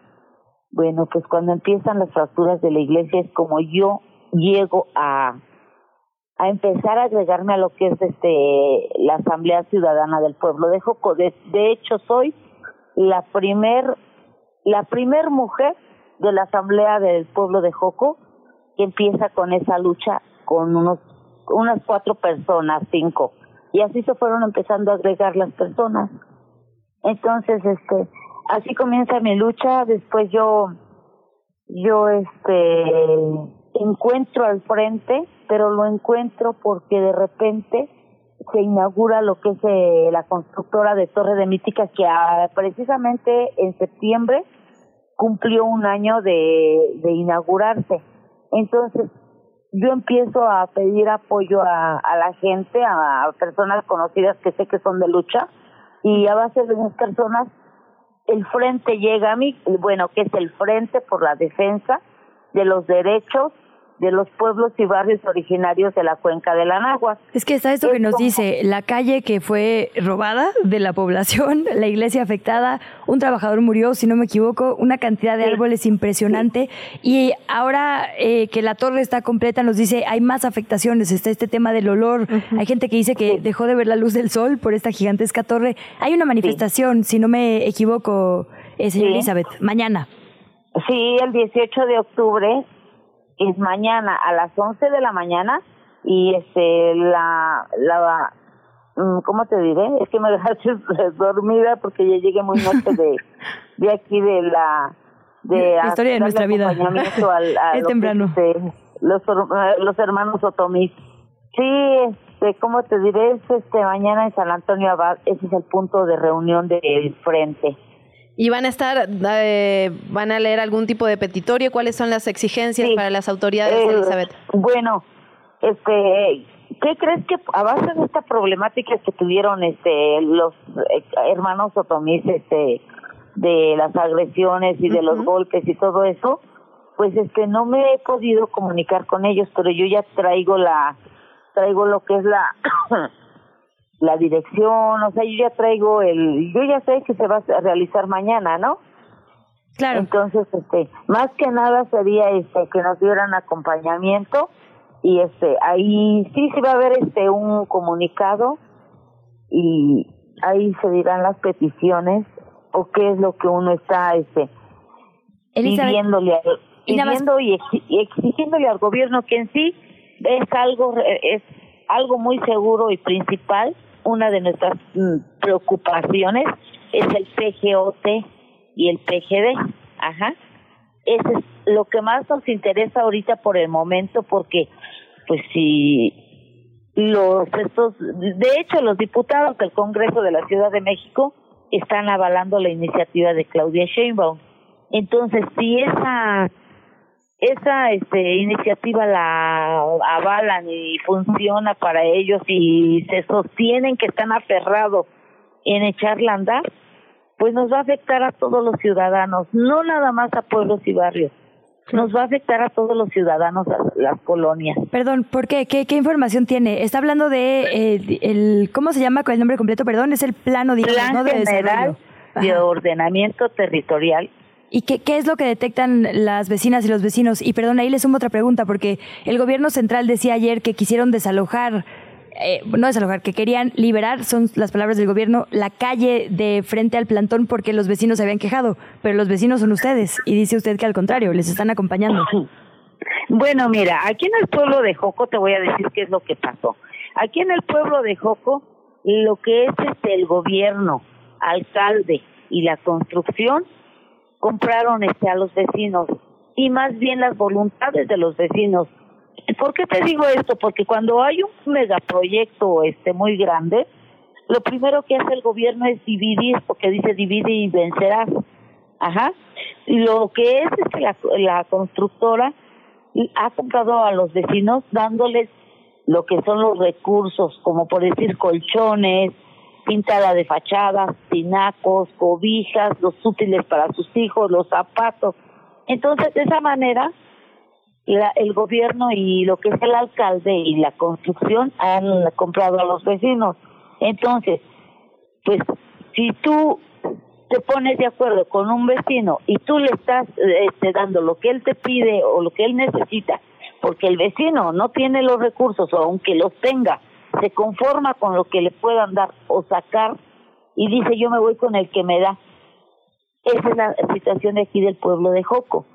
Bueno, pues cuando empiezan las fracturas de la iglesia es como yo llego a a empezar a agregarme a lo que es este la Asamblea Ciudadana del Pueblo de Joco. De, de hecho, soy la primer la primer mujer de la Asamblea del Pueblo de Joco que empieza con esa lucha con unos unas cuatro personas, cinco. Y así se fueron empezando a agregar las personas. Entonces, este, así comienza mi lucha, después yo yo este encuentro al frente, pero lo encuentro porque de repente se inaugura lo que es eh, la constructora de Torre de Mítica que ah, precisamente en septiembre cumplió un año de, inaugurarse. Entonces, yo empiezo a pedir apoyo a, a la gente, a, personas conocidas que sé que son de lucha, y a base de esas personas, el frente llega a mí, bueno, que es el Frente por la Defensa de los Derechos de los pueblos y barrios originarios de la cuenca del Anáhuac. Es que está esto que nos dice, la calle que fue robada de la población, la iglesia afectada, un trabajador murió, si no me equivoco, una cantidad de árboles impresionante. Y ahora eh, que la torre está completa nos dice, hay más afectaciones, está este tema del olor, hay gente que dice que dejó de ver la luz del sol por esta gigantesca torre, hay una manifestación, si no me equivoco, eh, señora Elizabeth, mañana. Sí, el 18 de octubre es mañana a las 11 de la mañana y este la la mm, ¿cómo te diré? Es que me dejaste dormida porque ya llegué muy noche de de aquí de la de la historia de nuestra vida. al, a es temprano. este, los los hermanos Otomís. Sí este cómo te diré es este mañana en San Antonio Abad ese es el punto de reunión del frente ¿Y van a estar, eh, van a leer algún tipo de petitorio? ¿Cuáles son las exigencias para las autoridades, Eh, Elizabeth? Bueno, este, ¿qué crees que a base de esta problemática que tuvieron este los eh, hermanos otomís este de las agresiones y de los golpes y todo eso, pues este no me he podido comunicar con ellos, pero yo ya traigo la traigo lo que es la la dirección, o sea, yo ya traigo el yo ya sé que se va a realizar mañana, ¿no? Claro. Entonces, este, más que nada sería este que nos dieran acompañamiento y este ahí sí se va a haber este un comunicado y ahí se dirán las peticiones o qué es lo que uno está este pidiéndole más- pidiendo y, exi- y exigiéndole al gobierno que en sí es algo es algo muy seguro y principal una de nuestras mm, preocupaciones es el PGOT y el PGD ajá. Eso es lo que más nos interesa ahorita por el momento porque pues si los estos de hecho los diputados del Congreso de la Ciudad de México están avalando la iniciativa de Claudia Sheinbaum. Entonces si esa esa este iniciativa la avalan y funciona para ellos y se sostienen que están aferrados en echarla a andar pues nos va a afectar a todos los ciudadanos no nada más a pueblos y barrios nos va a afectar a todos los ciudadanos a las colonias Perdón, ¿por qué? ¿Qué, qué información tiene? Está hablando de eh, el ¿cómo se llama con el nombre completo? Perdón, es el plano digamos, Plan ¿no? de General desarrollo. de Ajá. Ordenamiento Territorial ¿Y qué, qué es lo que detectan las vecinas y los vecinos? Y perdón, ahí les sumo otra pregunta, porque el gobierno central decía ayer que quisieron desalojar, eh, no desalojar, que querían liberar, son las palabras del gobierno, la calle de frente al plantón porque los vecinos se habían quejado, pero los vecinos son ustedes, y dice usted que al contrario, les están acompañando. Bueno, mira, aquí en el pueblo de Joco te voy a decir qué es lo que pasó. Aquí en el pueblo de Joco, lo que es este el gobierno, alcalde y la construcción compraron este a los vecinos y más bien las voluntades de los vecinos. ¿Por qué te digo esto? Porque cuando hay un megaproyecto este muy grande, lo primero que hace el gobierno es dividir, porque dice divide y vencerás. Ajá. lo que es, es que la, la constructora ha comprado a los vecinos dándoles lo que son los recursos, como por decir colchones, pintada de fachadas, tinacos, cobijas, los útiles para sus hijos, los zapatos. Entonces, de esa manera, la, el gobierno y lo que es el alcalde y la construcción han comprado a los vecinos. Entonces, pues, si tú te pones de acuerdo con un vecino y tú le estás este, dando lo que él te pide o lo que él necesita, porque el vecino no tiene los recursos aunque los tenga, se conforma con lo que le puedan dar o sacar y dice yo me voy con el que me da. Esa es la situación de aquí del pueblo de Joco.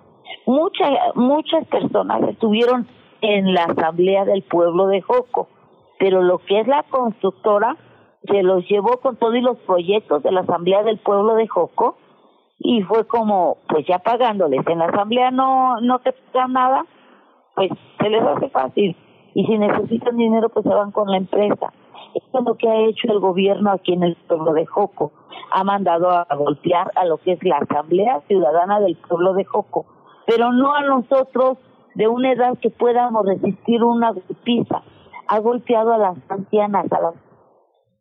Muchas muchas personas estuvieron en la asamblea del pueblo de Joco, pero lo que es la constructora se los llevó con todos los proyectos de la asamblea del pueblo de Joco y fue como pues ya pagándoles en la asamblea no no te pagan nada pues se les hace fácil y si necesitan dinero pues se van con la empresa esto es lo que ha hecho el gobierno aquí en el pueblo de Joco ha mandado a golpear a lo que es la asamblea ciudadana del pueblo de Joco pero no a nosotros de una edad que podamos resistir una golpiza ha golpeado a las ancianas a las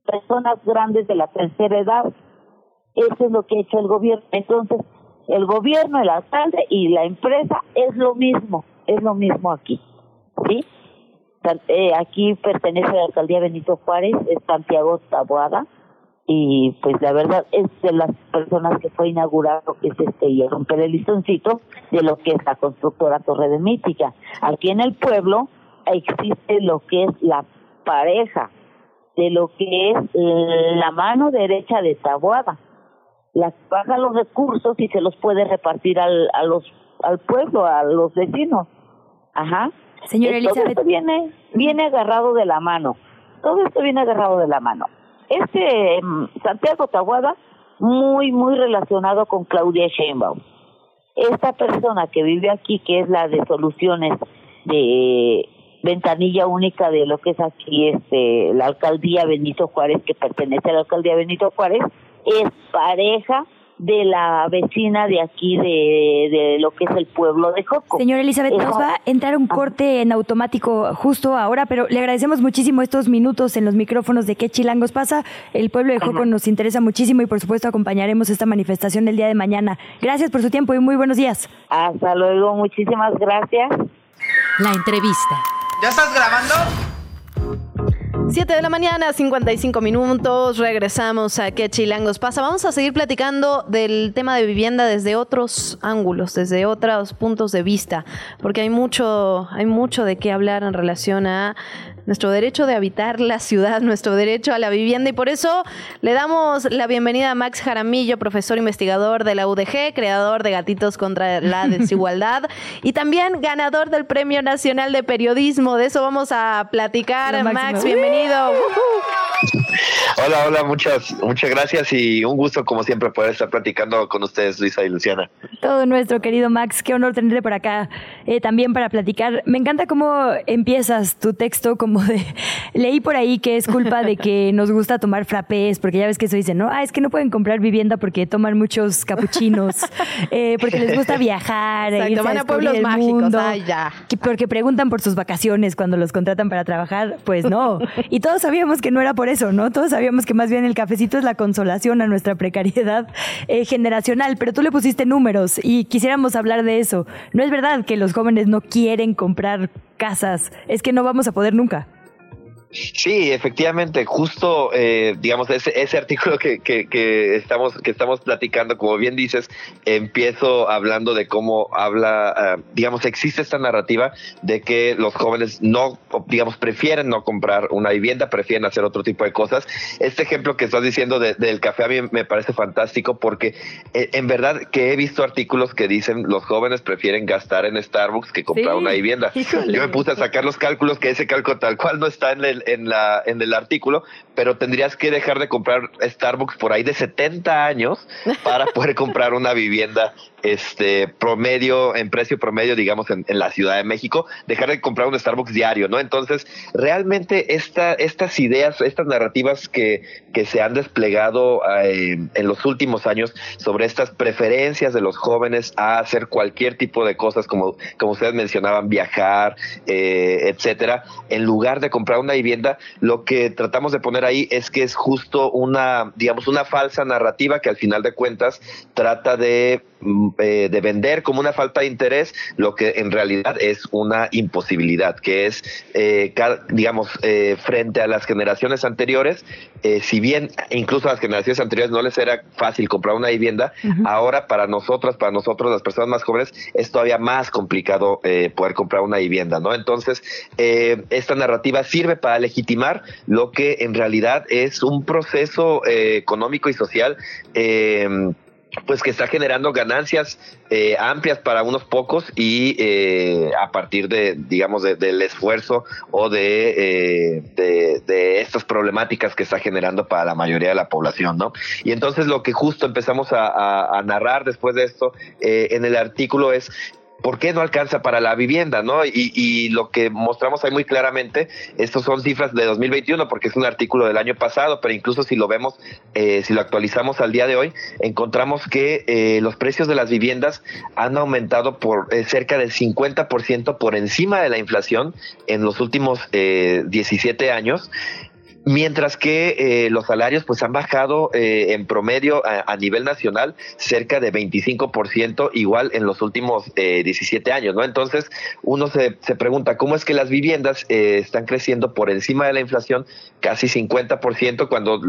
personas grandes de la tercera edad. Eso es lo que ha hecho el gobierno. Entonces, el gobierno, el alcalde y la empresa es lo mismo, es lo mismo aquí. ¿Sí? Eh, aquí pertenece a la alcaldía Benito Juárez, es Santiago Taboada, y pues la verdad es de las personas que fue inaugurado que es este y romper el listoncito de lo que es la constructora Torre de Mítica. Aquí en el pueblo existe lo que es la pareja de lo que es la mano derecha de Taboada. Las paga los recursos y se los puede repartir al, a los, al pueblo, a los vecinos. Ajá. Señora Todo Elizabeth. esto viene, viene agarrado de la mano. Todo esto viene agarrado de la mano. Este mm, Santiago Taboada, muy, muy relacionado con Claudia Sheinbaum. Esta persona que vive aquí, que es la de soluciones de ventanilla única de lo que es aquí este la alcaldía Benito Juárez que pertenece a la alcaldía Benito Juárez es pareja de la vecina de aquí de, de lo que es el pueblo de Joco. Señora Elizabeth, Esa- nos va a entrar un corte en automático justo ahora, pero le agradecemos muchísimo estos minutos en los micrófonos de qué chilangos pasa. El pueblo de Joco nos interesa muchísimo y por supuesto acompañaremos esta manifestación del día de mañana. Gracias por su tiempo y muy buenos días. Hasta luego, muchísimas gracias. La entrevista. ¿Ya estás grabando? 7 de la mañana, 55 minutos. Regresamos a ¿Qué chilangos pasa? Vamos a seguir platicando del tema de vivienda desde otros ángulos, desde otros puntos de vista, porque hay mucho, hay mucho de qué hablar en relación a nuestro derecho de habitar la ciudad, nuestro derecho a la vivienda y por eso le damos la bienvenida a Max Jaramillo, profesor investigador de la UDG, creador de Gatitos contra la Desigualdad y también ganador del Premio Nacional de Periodismo. De eso vamos a platicar. Lo bienvenido. Hola, hola, muchas, muchas gracias y un gusto como siempre poder estar platicando con ustedes, Luisa y Luciana. Todo nuestro querido Max, qué honor tenerte por acá eh, también para platicar. Me encanta cómo empiezas tu texto como de, leí por ahí que es culpa de que nos gusta tomar frappés, porque ya ves que eso dicen, ¿no? Ah, es que no pueden comprar vivienda porque toman muchos capuchinos, eh, porque les gusta viajar, e Exacto, irse van a descubrir pueblos el mágicos, mundo, ay, ya. que porque preguntan por sus vacaciones cuando los contratan para trabajar, pues no. Y todos sabíamos que no era por eso, ¿no? Todos sabíamos que más bien el cafecito es la consolación a nuestra precariedad eh, generacional, pero tú le pusiste números y quisiéramos hablar de eso. No es verdad que los jóvenes no quieren comprar casas, es que no vamos a poder nunca. Sí, efectivamente, justo, eh, digamos, ese, ese artículo que, que, que estamos, que estamos platicando, como bien dices, empiezo hablando de cómo habla, ah, digamos, existe esta narrativa de que los jóvenes no, digamos, prefieren no comprar una vivienda, prefieren hacer otro tipo de cosas. Este ejemplo que estás diciendo de- del café a mí me parece fantástico porque eh, en verdad que he visto artículos que dicen los jóvenes prefieren gastar en Starbucks que comprar Sí, una vivienda. híjole. Yo me puse a sacar los cálculos que ese cálculo tal cual no está en el, en, la, en el artículo, pero tendrías que dejar de comprar Starbucks por ahí de 70 años para poder comprar una vivienda este promedio, en precio promedio, digamos, en, en, la Ciudad de México, dejar de comprar un Starbucks diario, ¿no? Entonces, realmente esta, estas ideas, estas narrativas que, que se han desplegado eh, en los últimos años sobre estas preferencias de los jóvenes a hacer cualquier tipo de cosas, como, como ustedes mencionaban, viajar, eh, etcétera, en lugar de comprar una vivienda, lo que tratamos de poner ahí es que es justo una, digamos, una falsa narrativa que al final de cuentas trata de mm, eh, de vender como una falta de interés, lo que en realidad es una imposibilidad, que es, eh, digamos, eh, frente a las generaciones anteriores, eh, si bien incluso a las generaciones anteriores no les era fácil comprar una vivienda, uh -huh. ahora para nosotras, para nosotros, las personas más jóvenes, es todavía más complicado eh, poder comprar una vivienda, ¿no? Entonces, eh, esta narrativa sirve para legitimar lo que en realidad es un proceso económico y social pues que está generando ganancias eh, amplias para unos pocos y eh, a partir de, digamos, de, del esfuerzo o de, eh, de, estas problemáticas que está generando para la mayoría de la población, ¿no? Y entonces lo que justo empezamos a narrar después de esto eh, en el artículo es ¿por qué no alcanza para la vivienda? ¿no? Y, y, lo que mostramos ahí muy claramente, estos son cifras de 2021 porque es un artículo del año pasado, pero incluso si lo vemos, eh, si lo actualizamos al día de hoy, encontramos que eh, los precios de las viviendas han aumentado por eh, cerca del 50% por encima de la inflación en los últimos 17 años mientras que eh, los salarios pues han bajado eh, en promedio a, nivel nacional cerca de 25% igual en los últimos eh, 17 años, ¿no? Entonces uno se, se, pregunta cómo es que las viviendas eh, están creciendo por encima de la inflación casi 50% cuando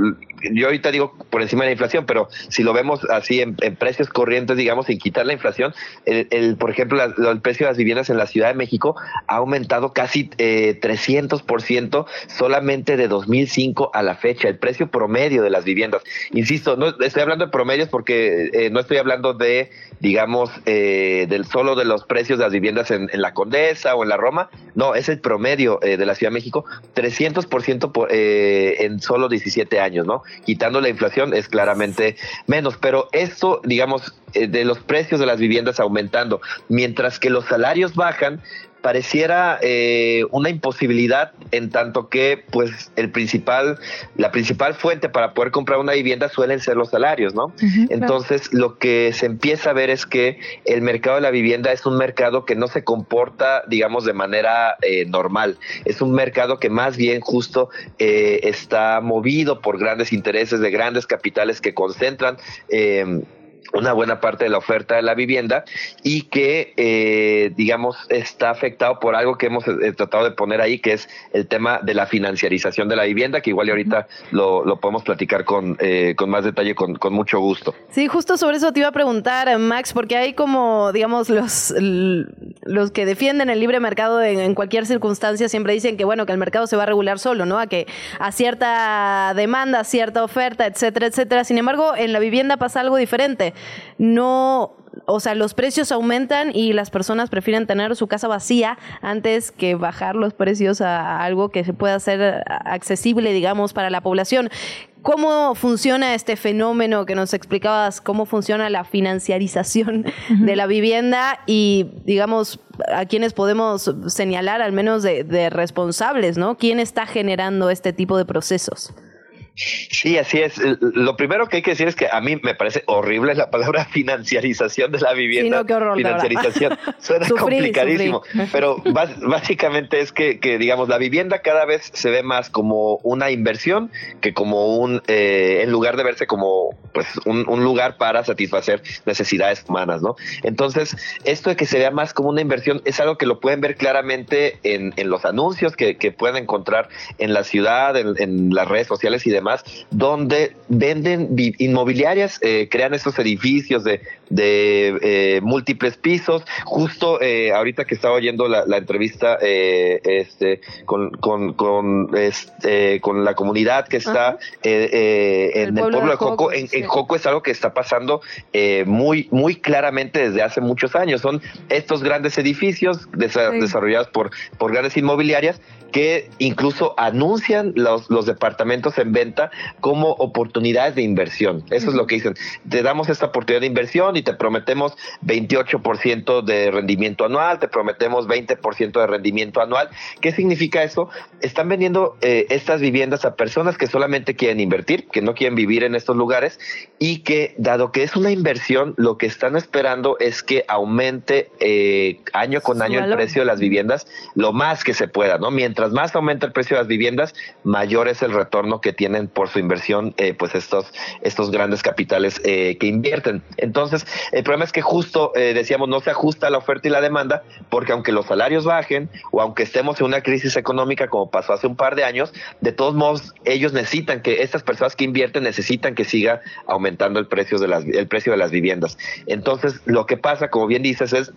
yo ahorita digo por encima de la inflación, pero si lo vemos así en, precios corrientes, digamos, sin quitar la inflación, el, el por ejemplo, la, el precio de las viviendas en la Ciudad de México ha aumentado casi eh, 300% solamente de 2000 2005 a la fecha, el precio promedio de las viviendas. Insisto, no estoy hablando de promedios porque eh, no estoy hablando de, digamos, eh, del solo de los precios de las viviendas en, la Condesa o en la Roma. No, es el promedio eh, de la Ciudad de México, 300% por, eh, en solo 17 años, ¿no? Quitando la inflación es claramente menos, pero esto, digamos, eh, de los precios de las viviendas aumentando, mientras que los salarios bajan, pareciera eh, una imposibilidad en tanto que pues el principal la principal fuente para poder comprar una vivienda suelen ser los salarios no uh -huh, entonces claro. lo que se empieza a ver es que el mercado de la vivienda es un mercado que no se comporta digamos de manera eh, normal es un mercado que más bien justo eh, está movido por grandes intereses de grandes capitales que concentran eh, una buena parte de la oferta de la vivienda y que, eh, digamos, está afectado por algo que hemos eh, tratado de poner ahí, que es el tema de la financiarización de la vivienda, que igual y ahorita lo, lo podemos platicar con, eh, con más detalle, con, con, mucho gusto. Sí, justo sobre eso te iba a preguntar, Max, porque hay como, digamos, los, los que defienden el libre mercado en, en cualquier circunstancia siempre dicen que, bueno, que el mercado se va a regular solo, ¿no? A que a cierta demanda, a cierta oferta, etcétera, etcétera. Sin embargo, en la vivienda pasa algo diferente no o sea, los precios aumentan y las personas prefieren tener su casa vacía antes que bajar los precios a algo que se pueda hacer accesible, digamos, para la población. ¿Cómo funciona este fenómeno que nos explicabas? ¿Cómo funciona la financiarización uh -huh. de la vivienda? Y, digamos, a quienes podemos señalar al menos de, de responsables, ¿no? ¿Quién está generando este tipo de procesos? Sí, así es. Lo primero que hay que decir es que a mí me parece horrible la palabra financiarización de la vivienda. Sí, no, qué horror, financiarización suena sufrí, complicadísimo, sufrí. pero básicamente es que, que, digamos, la vivienda cada vez se ve más como una inversión que como un, eh, en lugar de verse como pues un, un, lugar para satisfacer necesidades humanas, ¿no? Entonces, esto de que se vea más como una inversión es algo que lo pueden ver claramente en, en los anuncios que, que pueden encontrar en la ciudad, en, en las redes sociales y demás demás, donde venden inmobiliarias, eh, crean estos edificios de, de eh, múltiples pisos. Justo eh, ahorita que estaba oyendo la, la entrevista eh, este, con, con, con, este, con la comunidad que está en el pueblo, de Joco, en, en Joco es algo que está pasando eh, muy, muy claramente desde hace muchos años. Son estos grandes edificios desa- Sí. desarrollados por, por grandes inmobiliarias que incluso anuncian los, los departamentos en venta como oportunidades de inversión. Eso es lo que dicen. Te damos esta oportunidad de inversión y te prometemos 28% de rendimiento anual, te prometemos 20% de rendimiento anual. ¿Qué significa eso? Están vendiendo eh, estas viviendas a personas que solamente quieren invertir, que no quieren vivir en estos lugares y que dado que es una inversión, lo que están esperando es que aumente eh, año con año el precio de las viviendas lo más que se pueda, ¿no? Mientras más aumenta el precio de las viviendas, mayor es el retorno que tienen por su inversión, eh, pues estos, estos grandes capitales eh, que invierten. Entonces, el problema es que justo, eh, decíamos, no se ajusta la oferta y la demanda, porque aunque los salarios bajen o aunque estemos en una crisis económica como pasó hace un par de años, de todos modos, ellos necesitan que estas personas que invierten necesitan que siga aumentando el precio de las, el precio de las viviendas. Entonces, lo que pasa, como bien dices, es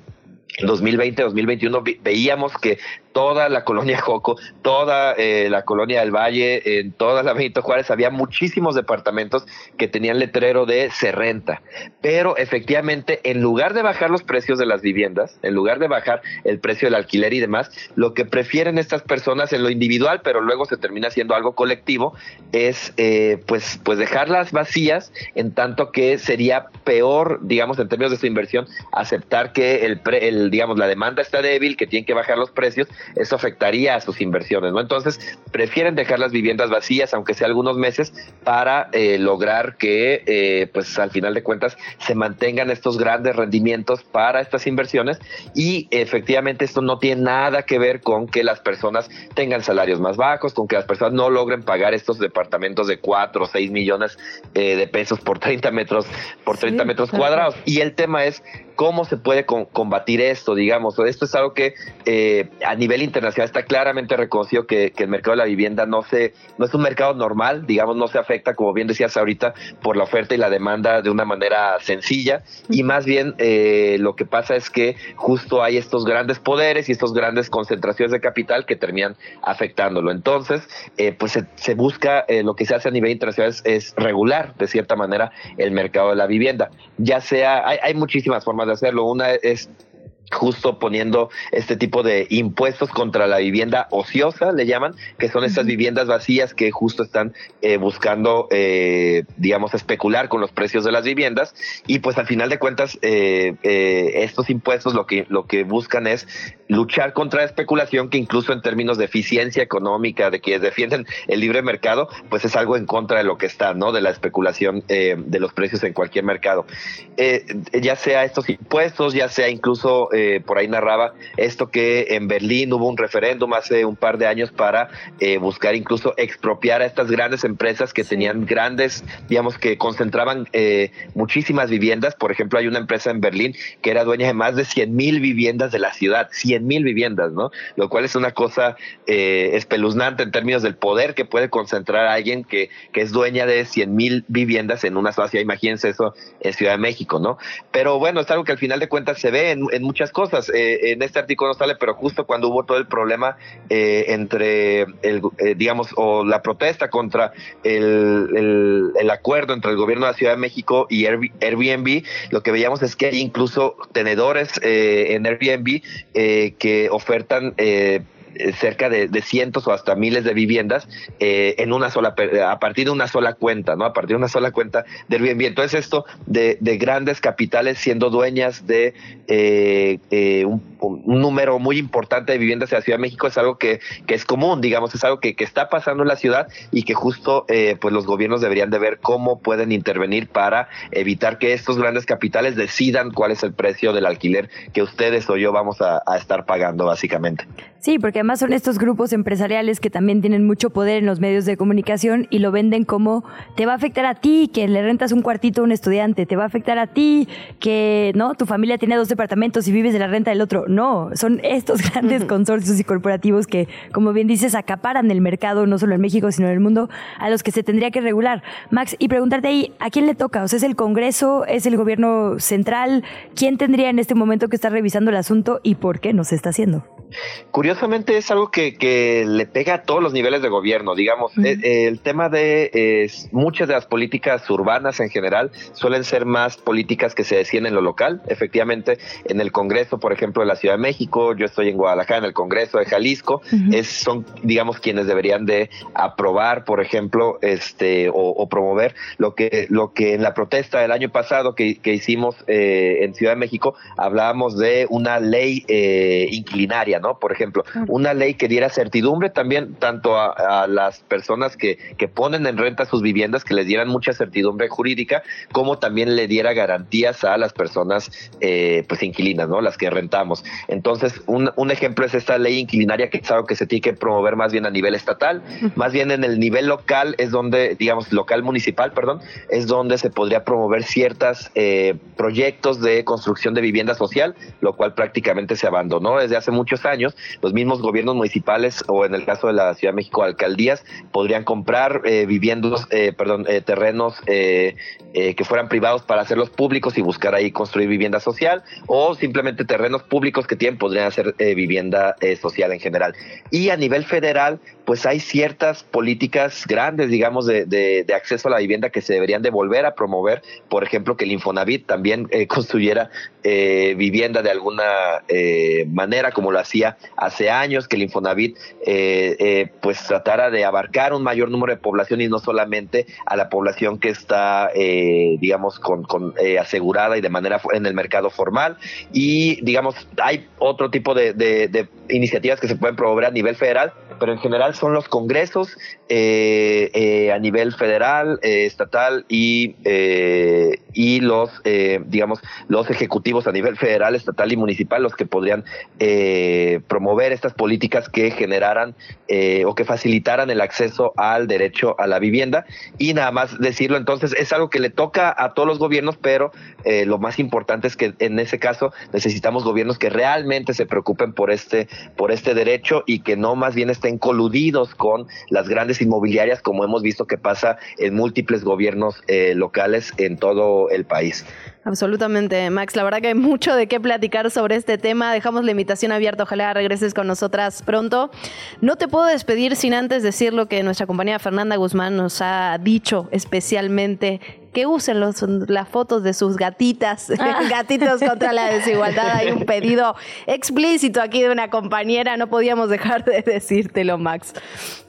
2020, 2021 vi- veíamos que toda la colonia Joco, toda eh, la colonia del Valle, en toda la Benito Juárez había muchísimos departamentos que tenían letrero de se renta. Pero efectivamente, en lugar de bajar los precios de las viviendas, en lugar de bajar el precio del alquiler y demás, lo que prefieren estas personas en lo individual, pero luego se termina siendo algo colectivo, es eh, pues, pues dejarlas vacías, en tanto que sería peor, digamos, en términos de su inversión, aceptar que el, pre- el digamos, la demanda está débil, que tienen que bajar los precios, eso afectaría a sus inversiones, ¿no? Entonces, prefieren dejar las viviendas vacías, aunque sea algunos meses, para eh, lograr que, eh, pues, al final de cuentas, se mantengan estos grandes rendimientos para estas inversiones y efectivamente esto no tiene nada que ver con que las personas tengan salarios más bajos, con que las personas no logren pagar estos departamentos de 4 o 6 millones eh, de pesos por 30 metros, por 30 metros claro. cuadrados. Y el tema es cómo se puede con- combatir esto, digamos. Esto es algo que eh, a nivel internacional está claramente reconocido que, que el mercado de la vivienda no se, no es un mercado normal, digamos, no se afecta, como bien decías ahorita, por la oferta y la demanda de una manera sencilla. Y más bien eh, lo que pasa es que justo hay estos grandes poderes y estas grandes concentraciones de capital que terminan afectándolo. Entonces, eh, pues se, se busca, eh, lo que se hace a nivel internacional es, es regular, de cierta manera, el mercado de la vivienda. Ya sea, hay, hay muchísimas formas hacerlo. Una es justo poniendo este tipo de impuestos contra la vivienda ociosa, le llaman, que son estas viviendas vacías que justo están eh, buscando, eh, digamos, especular con los precios de las viviendas y pues al final de cuentas eh, eh, estos impuestos lo que, lo que buscan es luchar contra la especulación que incluso en términos de eficiencia económica, de quienes defienden el libre mercado, pues es algo en contra de lo que está, ¿no? De la especulación eh, de los precios en cualquier mercado. Eh, ya sea estos impuestos, ya sea incluso, eh, por ahí narraba esto que en Berlín hubo un referéndum hace un par de años para eh, buscar incluso expropiar a estas grandes empresas que tenían grandes, digamos que concentraban eh, muchísimas viviendas. Por ejemplo, hay una empresa en Berlín que era dueña de más de 100 mil viviendas de la ciudad, 100 mil viviendas, ¿no? Lo cual es una cosa eh, espeluznante en términos del poder que puede concentrar a alguien que, que es dueña de 100 mil viviendas en una sola ciudad. Imagínense eso en Ciudad de México, ¿no? Pero bueno, es algo que al final de cuentas se ve en, en muchas cosas. Eh, en este artículo no sale, pero justo cuando hubo todo el problema eh, entre, el, eh, digamos, o la protesta contra el, el, el acuerdo entre el gobierno de la Ciudad de México y Airb- Airbnb, lo que veíamos es que hay incluso tenedores eh, en Airbnb eh, que ofertan cerca de, cientos o hasta miles de viviendas eh, en una sola a partir de una sola cuenta, ¿no? A partir de una sola cuenta de Airbnb. Entonces esto de, de grandes capitales siendo dueñas de eh, eh, un, número muy importante de viviendas en la Ciudad de México es algo que, que es común, digamos, es algo que, que está pasando en la ciudad y que justo eh, pues los gobiernos deberían de ver cómo pueden intervenir para evitar que estos grandes capitales decidan cuál es el precio del alquiler que ustedes o yo vamos a, a estar pagando básicamente. Sí, porque porque además son estos grupos empresariales que también tienen mucho poder en los medios de comunicación y lo venden como te va a afectar a ti que le rentas un cuartito a un estudiante, te va a afectar a ti que no tu familia tiene dos departamentos y vives de la renta del otro. No, son estos grandes consorcios y corporativos que, como bien dices, acaparan el mercado no solo en México sino en el mundo a los que se tendría que regular. Max, y preguntarte ahí, ¿a quién le toca? O sea, ¿es el Congreso? ¿Es el gobierno central? ¿Quién tendría en este momento que estar revisando el asunto y por qué no se está haciendo? Curiosamente es algo que, que, le pega a todos los niveles de gobierno, digamos. Uh -huh. eh, el tema de eh, muchas de las políticas urbanas en general suelen ser más políticas que se deciden en lo local. Efectivamente, en el Congreso, por ejemplo, de la Ciudad de México, yo estoy en Guadalajara, en el Congreso de Jalisco, uh -huh. es, son, digamos, quienes deberían de aprobar, por ejemplo, este o, o, promover lo que, lo que en la protesta del año pasado que, que hicimos eh, en Ciudad de México hablábamos de una ley eh, inclinaria ¿no? Por ejemplo, una ley que diera certidumbre también tanto a, a las personas que, que, ponen en renta sus viviendas, que les dieran mucha certidumbre jurídica, como también le diera garantías a las personas eh, pues inquilinas, ¿no? Las que rentamos. Entonces, un, un, ejemplo es esta ley inquilinaria que es algo que se tiene que promover más bien a nivel estatal, más bien en el nivel local es donde, digamos, local municipal, perdón, es donde se podría promover ciertos eh, proyectos de construcción de vivienda social, lo cual prácticamente se abandonó desde hace muchos años, los mismos gobiernos municipales o en el caso de la Ciudad de México, alcaldías, podrían comprar eh, viviendas, eh, perdón, eh, terrenos eh, eh, que fueran privados para hacerlos públicos y buscar ahí construir vivienda social o simplemente terrenos públicos que tienen podrían hacer eh, vivienda social en general. Y a nivel federal, pues hay ciertas políticas grandes, digamos, de, acceso a la vivienda que se deberían de volver a promover. Por ejemplo, que el Infonavit también construyera vivienda de alguna manera, como lo hacía hace años, que el Infonavit pues tratara de abarcar un mayor número de población y no solamente a la población que está, digamos, con, con asegurada y de manera en el mercado formal. Y, digamos, hay otro tipo de, iniciativas que se pueden promover a nivel federal, pero en general son los congresos eh, eh, a nivel federal, eh, estatal y, y los, digamos, los ejecutivos a nivel federal, estatal y municipal los que podrían promover estas políticas que generaran o que facilitaran el acceso al derecho a la vivienda. Y nada más decirlo, entonces es algo que le toca a todos los gobiernos, pero lo más importante es que en ese caso necesitamos gobiernos que realmente se preocupen por este, por este derecho y que no más bien estén coludidos con las grandes inmobiliarias, como hemos visto que pasa en múltiples gobiernos eh, locales en todo el país. Absolutamente, Max. La verdad que hay mucho de qué platicar sobre este tema. Dejamos la invitación abierta. Ojalá regreses con nosotras pronto. No te puedo despedir sin antes decir lo que nuestra compañera Fernanda Guzmán nos ha dicho especialmente que usen los, las fotos de sus gatitas, ah. gatitos contra la desigualdad. Hay un pedido explícito aquí de una compañera, no podíamos dejar de decírtelo, Max.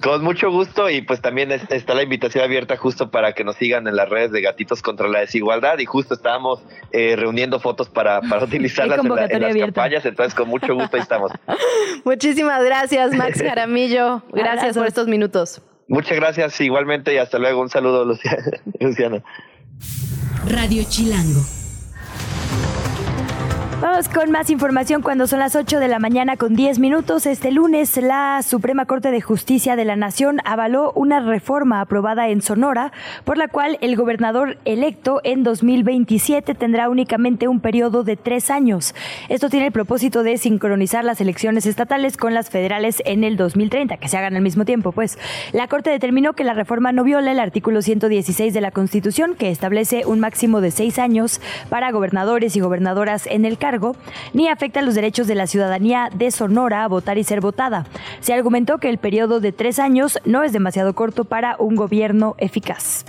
Con mucho gusto y pues también está la invitación abierta justo para que nos sigan en las redes de Gatitos contra la Desigualdad y justo estábamos eh, reuniendo fotos para, para utilizarlas en, la, en, las campañas, entonces con mucho gusto ahí estamos. Muchísimas gracias, Max Jaramillo. Gracias por estos minutos. Muchas gracias igualmente y hasta luego. Un saludo, Luciana. Radio Chilango. Vamos con más información cuando son las 8 de la mañana con 10 minutos. Este lunes la Suprema Corte de Justicia de la Nación avaló una reforma aprobada en Sonora por la cual el gobernador electo en 2027 tendrá únicamente un periodo de tres años. Esto tiene el propósito de sincronizar las elecciones estatales con las federales en el 2030, que se hagan al mismo tiempo. Pues la Corte determinó que la reforma no viola el artículo 116 de la Constitución, que establece un máximo de seis años para gobernadores y gobernadoras en el cargo ni afecta los derechos de la ciudadanía de Sonora a votar y ser votada. Se argumentó que el periodo de tres años no es demasiado corto para un gobierno eficaz.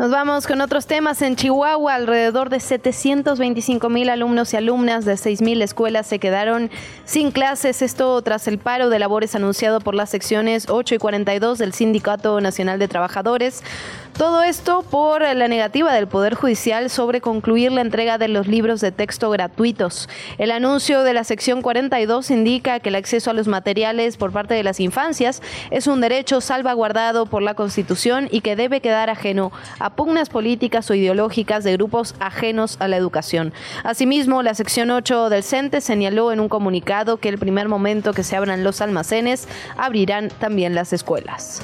Nos vamos con otros temas. En Chihuahua, alrededor de 725 mil alumnos y alumnas de 6 mil escuelas se quedaron sin clases. Esto tras el paro de labores anunciado por las secciones 8 y 42 del Sindicato Nacional de Trabajadores. Todo esto por la negativa del Poder Judicial sobre concluir la entrega de los libros de texto gratuitos. El anuncio de la sección 42 indica que el acceso a los materiales por parte de las infancias es un derecho salvaguardado por la Constitución y que debe quedar ajeno a pugnas políticas o ideológicas de grupos ajenos a la educación. Asimismo, la sección 8 del CENTE señaló en un comunicado que el primer momento que se abran los almacenes abrirán también las escuelas.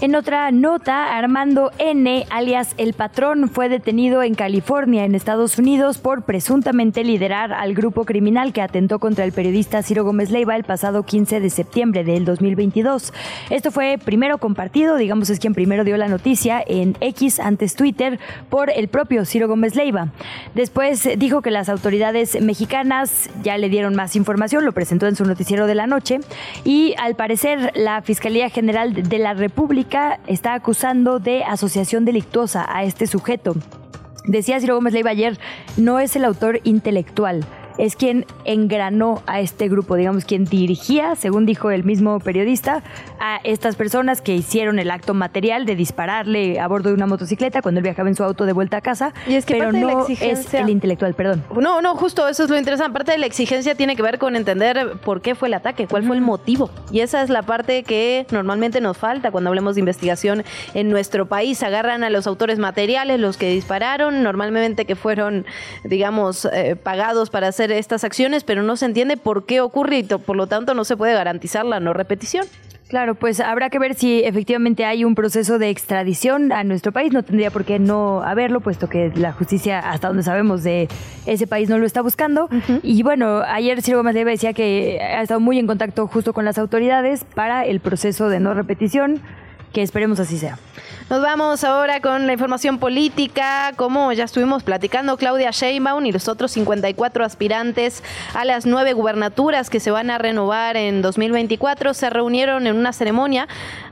En otra nota, Armando N., alias El Patrón, fue detenido en California, en Estados Unidos, por presuntamente liderar al grupo criminal que atentó contra el periodista Ciro Gómez Leiva el pasado 15 de septiembre del 2022. Esto fue primero compartido, digamos es quien primero dio la noticia, en X, antes Twitter, por el propio Ciro Gómez Leiva. Después dijo que las autoridades mexicanas ya le dieron más información, lo presentó en su noticiero de la noche, y al parecer la Fiscalía General de la República está acusando de asociación delictuosa a este sujeto. Decía Ciro Gómez Leiva ayer, no es el autor intelectual, es quien engranó a este grupo, digamos, quien dirigía, según dijo el mismo periodista, a estas personas que hicieron el acto material de dispararle a bordo de una motocicleta cuando él viajaba en su auto de vuelta a casa, Y es que pero parte de la no es exigencia- el intelectual, perdón. No, no, justo eso es lo interesante. Parte de la exigencia tiene que ver con entender por qué fue el ataque, cuál fue el motivo. Y esa es la parte que normalmente nos falta cuando hablemos de investigación en nuestro país. Agarran a los autores materiales, los que dispararon, normalmente que fueron, digamos, eh, pagados para hacer estas acciones, pero no se entiende por qué ocurre y por lo tanto no se puede garantizar la no repetición. Claro, pues habrá que ver si efectivamente hay un proceso de extradición a nuestro país. No tendría por qué no haberlo, puesto que la justicia, hasta donde sabemos de ese país, no lo está buscando. Y bueno, ayer Ciro Gómez Leiva decía que ha estado muy en contacto justo con las autoridades para el proceso de no repetición, que esperemos así sea. Nos vamos ahora con la información política. Como ya estuvimos platicando, Claudia Sheinbaum y los otros 54 aspirantes a las nueve gubernaturas que se van a renovar en 2024 se reunieron en una ceremonia.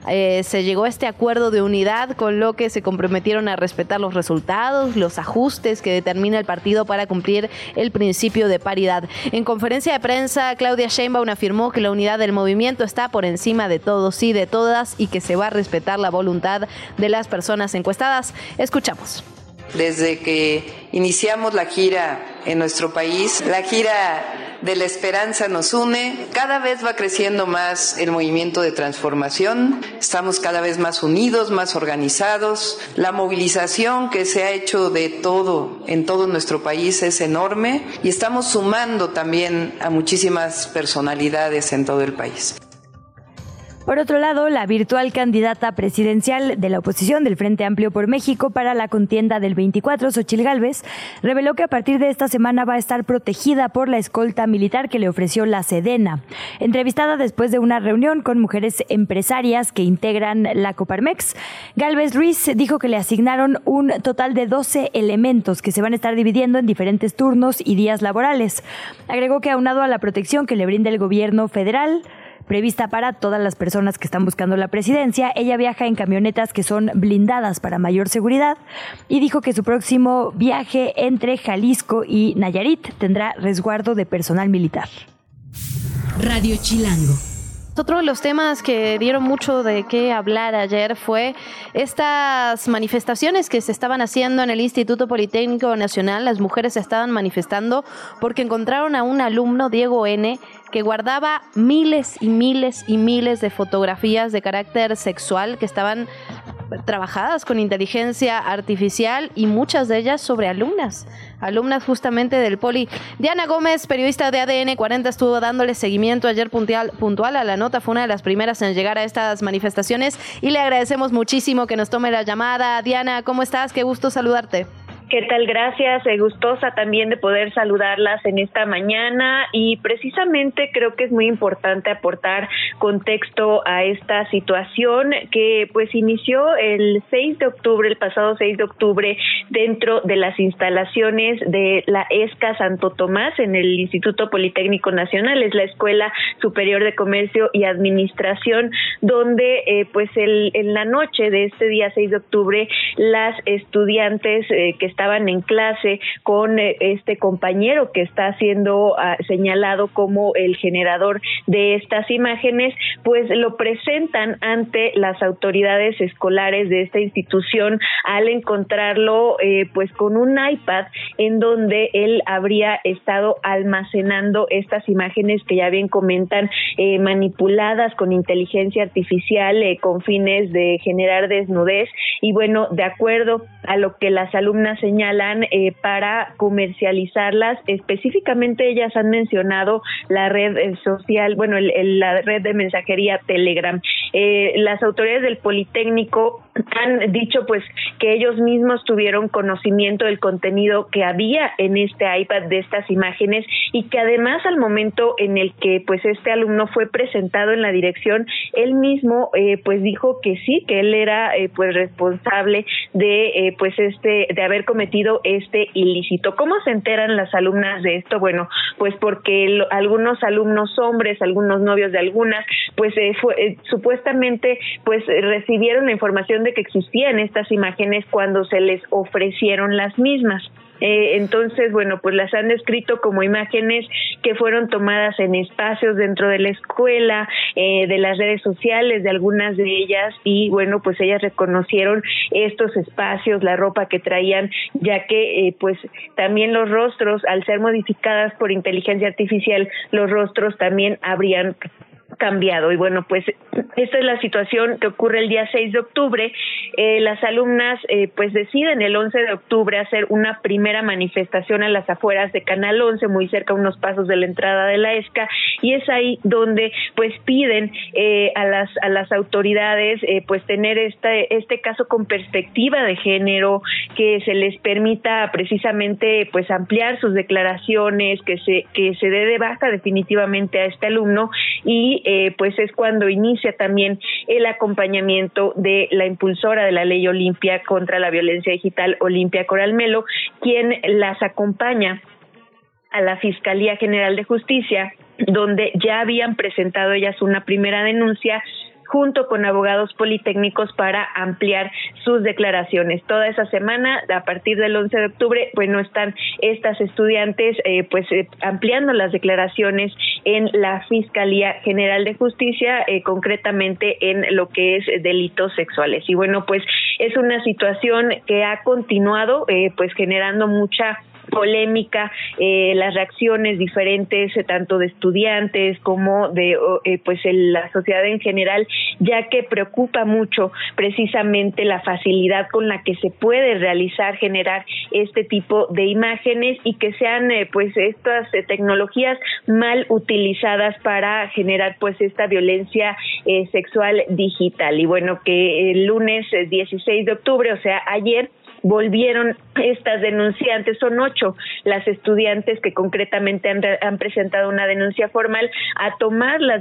Eh, se llegó a este acuerdo de unidad con lo que se comprometieron a respetar los resultados, los ajustes que determina el partido para cumplir el principio de paridad. En conferencia de prensa, Claudia Sheinbaum afirmó que la unidad del movimiento está por encima de todos y de todas y que se va a respetar la voluntad de las personas encuestadas. Escuchamos. Desde que iniciamos la gira en nuestro país, la gira de la esperanza nos une, cada vez va creciendo más el movimiento de transformación, estamos cada vez más unidos, más organizados, la movilización que se ha hecho de todo en todo nuestro país es enorme y estamos sumando también a muchísimas personalidades en todo el país. Por otro lado, la virtual candidata presidencial de la oposición del Frente Amplio por México para la contienda del 24, Xochil Gálvez, reveló que a partir de esta semana va a estar protegida por la escolta militar que le ofreció la Sedena. Entrevistada después de una reunión con mujeres empresarias que integran la Coparmex, Gálvez Ruiz dijo que le asignaron un total de 12 elementos que se van a estar dividiendo en diferentes turnos y días laborales. Agregó que aunado a la protección que le brinda el gobierno federal, prevista para todas las personas que están buscando la presidencia. Ella viaja en camionetas que son blindadas para mayor seguridad y dijo que su próximo viaje entre Jalisco y Nayarit tendrá resguardo de personal militar. Radio Chilango. Otro de los temas que dieron mucho de qué hablar ayer fue estas manifestaciones que se estaban haciendo en el Instituto Politécnico Nacional. Las mujeres se estaban manifestando porque encontraron a un alumno, Diego N., que guardaba miles y miles y miles de fotografías de carácter sexual que estaban trabajadas con inteligencia artificial y muchas de ellas sobre alumnas, alumnas justamente del Poli. Diana Gómez, periodista de ADN 40, estuvo dándole seguimiento ayer puntual, puntual a la nota, fue una de las primeras en llegar a estas manifestaciones y le agradecemos muchísimo que nos tome la llamada. Diana, ¿cómo estás? Qué gusto saludarte. ¿Qué tal? Gracias. Eh, gustosa también de poder saludarlas en esta mañana y precisamente creo que es muy importante aportar contexto a esta situación que pues inició el 6 de octubre, el pasado 6 de octubre, dentro de las instalaciones de la ESCA Santo Tomás en el Instituto Politécnico Nacional, es la Escuela Superior de Comercio y Administración, donde eh, pues el, en la noche de este día 6 de octubre las estudiantes eh, que estaban en clase con eh, este compañero que está siendo ah, señalado como el generador de estas imágenes, pues lo presentan ante las autoridades escolares de esta institución al encontrarlo eh, pues con un iPad en donde él habría estado almacenando estas imágenes que ya bien comentan eh, manipuladas con inteligencia artificial eh, con fines de generar desnudez. Y bueno de acuerdo a lo que las alumnas señalan eh, para comercializarlas. Específicamente ellas han mencionado la red eh, social bueno el- la red de mensajería Telegram. Eh, las autoridades del Politécnico han dicho pues que ellos mismos tuvieron conocimiento del contenido que había en este iPad de estas imágenes y que además al momento en el que pues este alumno fue presentado en la dirección él mismo eh, pues dijo que sí que él era eh, pues responsable de pues este de haber cometido este ilícito cómo se enteran las alumnas de esto bueno pues porque algunos alumnos hombres algunos novios de algunas pues eh, fue, eh, supuestamente pues eh, recibieron la información de que existían estas imágenes cuando se les ofrecieron las mismas Eh, entonces, bueno, pues las han descrito como imágenes que fueron tomadas en espacios dentro de la escuela, eh, de las redes sociales, de algunas de ellas, y bueno, pues ellas reconocieron estos espacios, la ropa que traían, ya que eh, pues también los rostros, al ser modificadas por inteligencia artificial, los rostros también habrían cambiado. Y bueno pues esta es la situación que ocurre el día 6 de octubre. Eh, las alumnas eh, pues deciden el 11 de octubre hacer una primera manifestación a las afueras de Canal 11 muy cerca unos pasos de la entrada de la ESCA y es ahí donde pues piden eh, a las a las autoridades eh, pues tener este este caso con perspectiva de género que se les permita precisamente pues ampliar sus declaraciones que se que se dé de baja definitivamente a este alumno. Y eh, pues es cuando inicia también el acompañamiento de la impulsora de la ley Olimpia contra la violencia digital Olimpia Coralmelo quien las acompaña a la Fiscalía General de Justicia, donde ya habían presentado ellas una primera denuncia junto con abogados politécnicos para ampliar sus declaraciones. Toda esa semana, a partir del 11 de octubre, pues no están estas estudiantes eh, pues eh, ampliando las declaraciones en la Fiscalía General de Justicia, eh, concretamente en lo que es delitos sexuales. Y bueno, pues es una situación que ha continuado eh, pues generando mucha polémica, eh, las reacciones diferentes eh, tanto de estudiantes como de eh, pues el- la sociedad en general, ya que preocupa mucho precisamente la facilidad con la que se puede realizar, generar este tipo de imágenes y que sean eh, pues estas eh, tecnologías mal utilizadas para generar pues esta violencia eh, sexual digital. Y bueno, que el lunes eh, 16 de octubre, o sea, ayer, volvieron estas denunciantes, son ocho las estudiantes que concretamente han, re- han presentado una denuncia formal a tomar la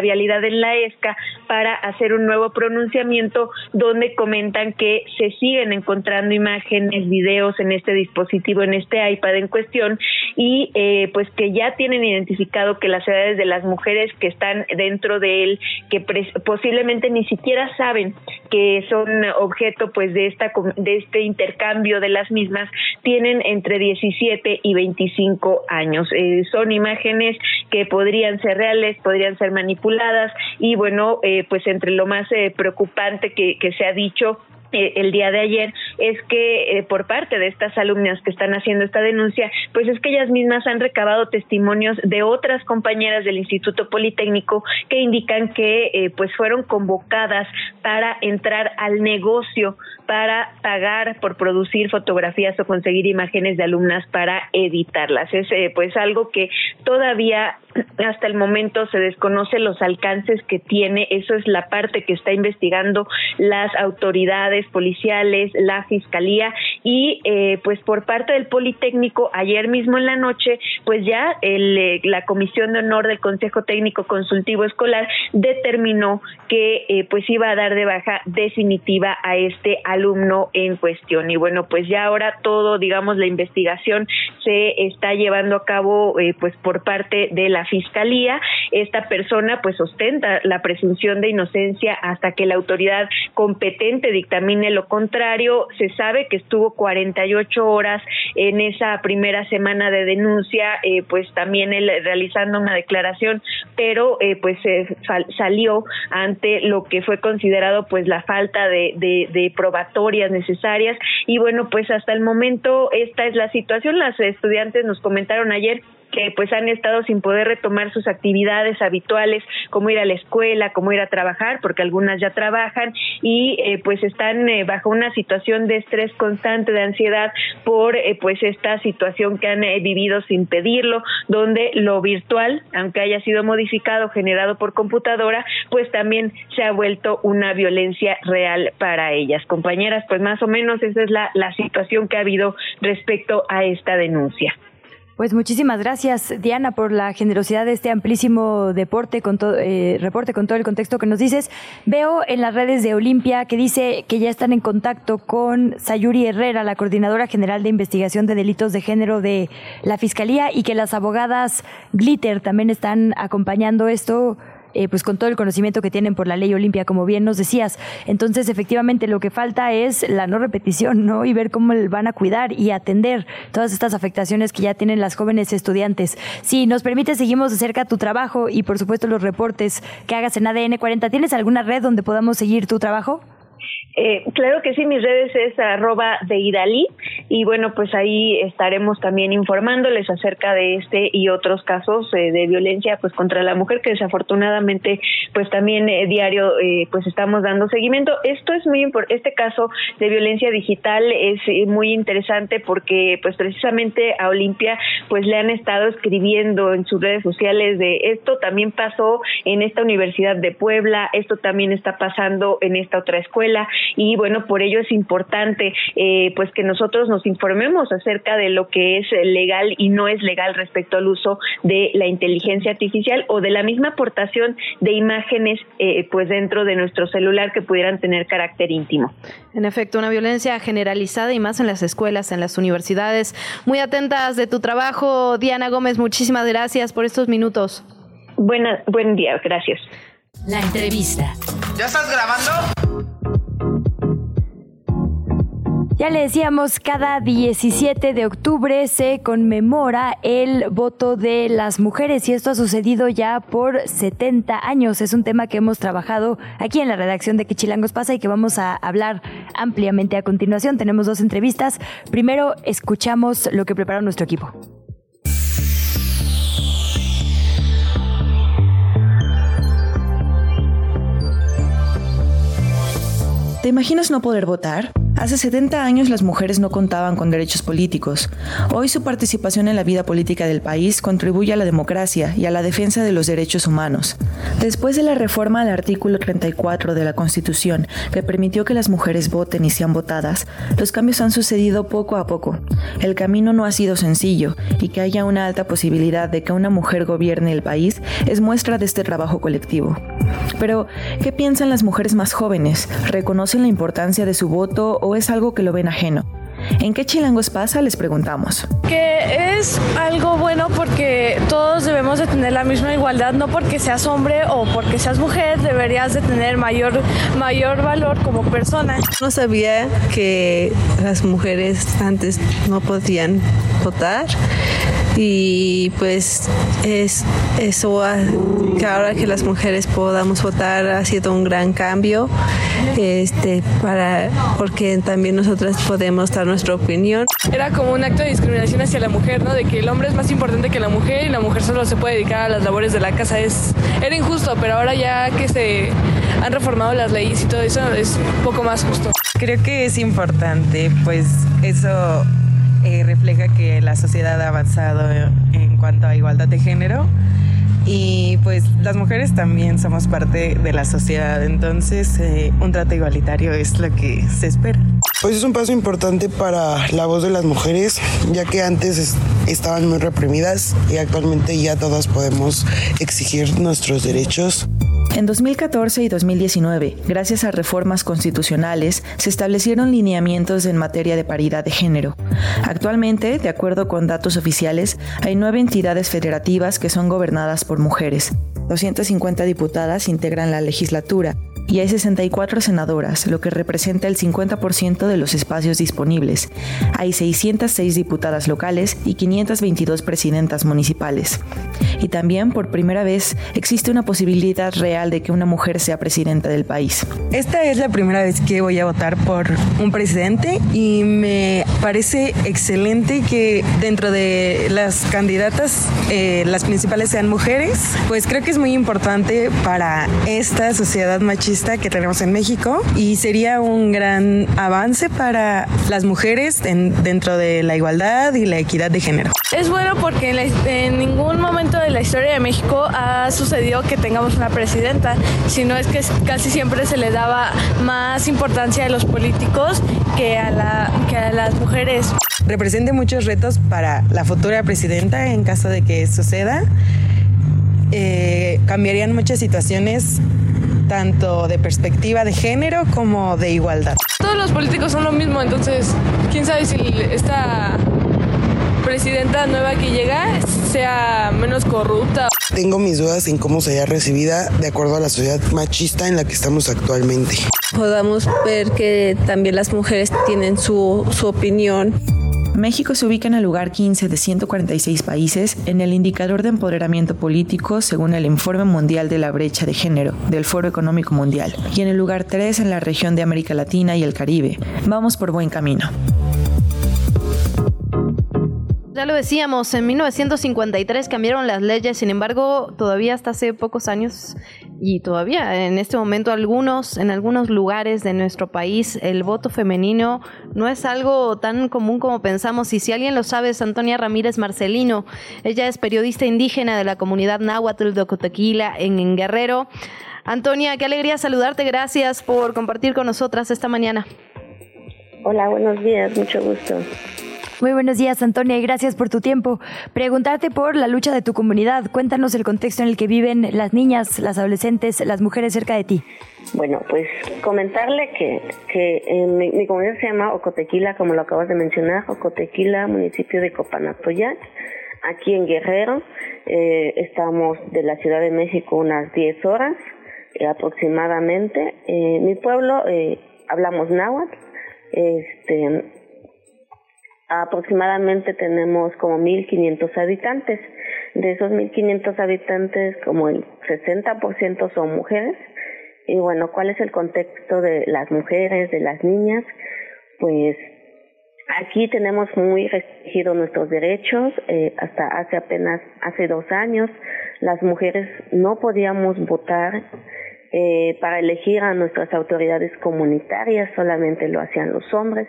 vialidad en la ESCA para hacer un nuevo pronunciamiento donde comentan que se siguen encontrando imágenes, videos en este dispositivo, en este iPad en cuestión y eh, pues que ya tienen identificado que las edades de las mujeres que están dentro de él, que posiblemente ni siquiera saben que son objeto pues de esta de este intercambio de las mismas tienen entre 17 y 25 años. Eh, son imágenes que podrían ser reales, podrían ser manipuladas y bueno, eh, pues entre lo más eh, preocupante que, que se ha dicho el día de ayer es que eh, por parte de estas alumnas que están haciendo esta denuncia, pues es que ellas mismas han recabado testimonios de otras compañeras del Instituto Politécnico que indican que eh, pues fueron convocadas para entrar al negocio para pagar por producir fotografías o conseguir imágenes de alumnas para editarlas. Es eh, pues algo que todavía hasta el momento se desconoce los alcances que tiene, eso es la parte que está investigando las autoridades policiales, la fiscalía. Y eh, pues por parte del Politécnico ayer mismo en la noche pues ya el, eh, la Comisión de Honor del Consejo Técnico Consultivo Escolar determinó que eh, pues iba a dar de baja definitiva a este alumno en cuestión. Y bueno pues ya ahora todo digamos la investigación se está llevando a cabo eh, pues por parte de la fiscalía esta persona pues ostenta la presunción de inocencia hasta que la autoridad competente dictamine lo contrario. Se sabe que estuvo 48 horas en esa primera semana de denuncia, eh, pues también él realizando una declaración, pero eh, pues salió ante lo que fue considerado pues la falta de, de, de probatorias necesarias y bueno pues hasta el momento esta es la situación. Las estudiantes nos comentaron ayer que pues han estado sin poder retomar sus actividades habituales, como ir a la escuela, como ir a trabajar, porque algunas ya trabajan y eh, pues están eh, bajo una situación de estrés constante, de ansiedad por eh, pues esta situación que han vivido sin pedirlo, donde lo virtual, aunque haya sido modificado, generado por computadora, pues también se ha vuelto una violencia real para ellas. Compañeras, pues más o menos esa es la situación que ha habido respecto a esta denuncia. Pues muchísimas gracias, Diana, por la generosidad de este amplísimo deporte con todo, eh, reporte con todo el contexto que nos dices. Veo en las redes de Olimpia que dice que ya están en contacto con Sayuri Herrera, la coordinadora general de investigación de delitos de género de la Fiscalía, y que las abogadas Glitter también están acompañando esto. Eh, pues con todo el conocimiento que tienen por la ley Olimpia, como bien nos decías. Entonces, efectivamente, lo que falta es la no repetición, ¿no? Y ver cómo van a cuidar y atender todas estas afectaciones que ya tienen las jóvenes estudiantes. Si nos permite, seguimos de cerca tu trabajo y, por supuesto, los reportes que hagas en ADN 40. ¿Tienes alguna red donde podamos seguir tu trabajo? Eh, claro que sí, mis redes es arroba de Idalí y bueno, pues ahí estaremos también informándoles acerca de este y otros casos eh, de violencia pues contra la mujer que desafortunadamente pues también eh, diario eh, pues estamos dando seguimiento. Esto es muy importante, este caso de violencia digital es eh, muy interesante porque pues precisamente a Olimpia pues le han estado escribiendo en sus redes sociales de esto también pasó en esta Universidad de Puebla, esto también está pasando en esta otra escuela y bueno, por ello es importante eh, pues que nosotros nos informemos acerca de lo que es legal y no es legal respecto al uso de la inteligencia artificial o de la misma aportación de imágenes eh, pues dentro de nuestro celular que pudieran tener carácter íntimo. En efecto, una violencia generalizada y más en las escuelas, en las universidades. Muy atentas de tu trabajo, Diana Gómez, muchísimas gracias por estos minutos. Buena, buen día, gracias. La entrevista. ¿Ya estás grabando? Ya le decíamos, cada 17 de octubre se conmemora el voto de las mujeres y esto ha sucedido ya por 70 años. Es un tema que hemos trabajado aquí en la redacción de Quichilangos pasa y que vamos a hablar ampliamente a continuación. Tenemos dos entrevistas. Primero, escuchamos lo que preparó nuestro equipo. ¿Te imaginas no poder votar? Hace 70 años las mujeres no contaban con derechos políticos. Hoy su participación en la vida política del país contribuye a la democracia y a la defensa de los derechos humanos. Después de la reforma al artículo 34 de la Constitución, que permitió que las mujeres voten y sean votadas, los cambios han sucedido poco a poco. El camino no ha sido sencillo y que haya una alta posibilidad de que una mujer gobierne el país es muestra de este trabajo colectivo. Pero, ¿qué piensan las mujeres más jóvenes? ¿Reconocen la importancia de su voto o es algo que lo ven ajeno? ¿En qué chilangos pasa? Les preguntamos. Que es algo bueno porque todos debemos de tener la misma igualdad, no porque seas hombre o porque seas mujer, deberías de tener mayor, mayor valor como persona. No sabía que las mujeres antes no podían votar y pues es eso que ahora que las mujeres podamos votar ha sido un gran cambio este para porque también nosotras podemos dar nuestra opinión Era como un acto de discriminación hacia la mujer, ¿no? De que el hombre es más importante que la mujer y la mujer solo se puede dedicar a las labores de la casa. Es, era injusto, pero ahora ya que se han reformado las leyes y todo eso es un poco más justo. Creo que es importante, pues eso eh, refleja que la sociedad ha avanzado en cuanto a igualdad de género y pues las mujeres también somos parte de la sociedad, entonces eh, un trato igualitario es lo que se espera. Pues es un paso importante para la voz de las mujeres, ya que antes es- estaban muy reprimidas y actualmente ya todas podemos exigir nuestros derechos. En 2014 y 2019, gracias a reformas constitucionales, se establecieron lineamientos en materia de paridad de género. Actualmente, de acuerdo con datos oficiales, hay nueve entidades federativas que son gobernadas por mujeres. 250 diputadas integran la legislatura y hay 64 senadoras, lo que representa el 50% de los espacios disponibles. Hay 606 diputadas locales y 522 presidentas municipales. Y también, por primera vez, existe una posibilidad real de que una mujer sea presidenta del país. Esta es la primera vez que voy a votar por un presidente y me parece excelente que dentro de las candidatas eh, las principales sean mujeres, pues creo que es muy importante para esta sociedad machista que tenemos en México y sería un gran avance para las mujeres en- dentro de la igualdad y la equidad de género. Es bueno porque en, ningún momento de la historia de México ha sucedido que tengamos una presidenta, sino es que casi siempre se le daba más importancia a los políticos que a, la, que a las mujeres. Represente muchos retos para la futura presidenta en caso de que suceda. Eh, cambiarían muchas situaciones tanto de perspectiva de género como de igualdad. Todos los políticos son lo mismo, entonces quién sabe si esta presidenta nueva que llega sea menos corrupta. Tengo mis dudas en cómo sería recibida de acuerdo a la sociedad machista en la que estamos actualmente. Podamos ver que también las mujeres tienen su, su opinión. México se ubica en el lugar 15 de 146 países en el indicador de empoderamiento político según el Informe Mundial de la Brecha de Género del Foro Económico Mundial y en el lugar 3 en la región de América Latina y el Caribe. Vamos por buen camino. Ya lo decíamos, en 1953 cambiaron las leyes, sin embargo, todavía hasta hace pocos años y todavía en este momento algunos en algunos lugares de nuestro país el voto femenino no es algo tan común como pensamos y si alguien lo sabe es Antonia Ramírez Marcelino. Ella es periodista indígena de la comunidad náhuatl de Ocotequila en, en Guerrero. Antonia, qué alegría saludarte. Gracias por compartir con nosotras esta mañana. Hola, buenos días, mucho gusto. Muy buenos días, Antonia, y gracias por tu tiempo. Preguntarte por la lucha de tu comunidad. Cuéntanos el contexto en el que viven las niñas, las adolescentes, las mujeres cerca de ti. Bueno, pues comentarle que, que mi comunidad se llama Ocotequila, como lo acabas de mencionar, Ocotequila, municipio de Copanatoyac, aquí en Guerrero. Eh, estamos de la Ciudad de México unas 10 horas eh, aproximadamente. Eh, mi pueblo, eh, hablamos náhuatl, este, aproximadamente tenemos como 1.500 habitantes. De esos 1.500 habitantes, como el 60% son mujeres. Y bueno, ¿cuál es el contexto de las mujeres, de las niñas? Pues aquí tenemos muy restringidos nuestros derechos. Eh, hasta hace apenas, hace dos años, las mujeres no podíamos votar eh, para elegir a nuestras autoridades comunitarias, solamente lo hacían los hombres.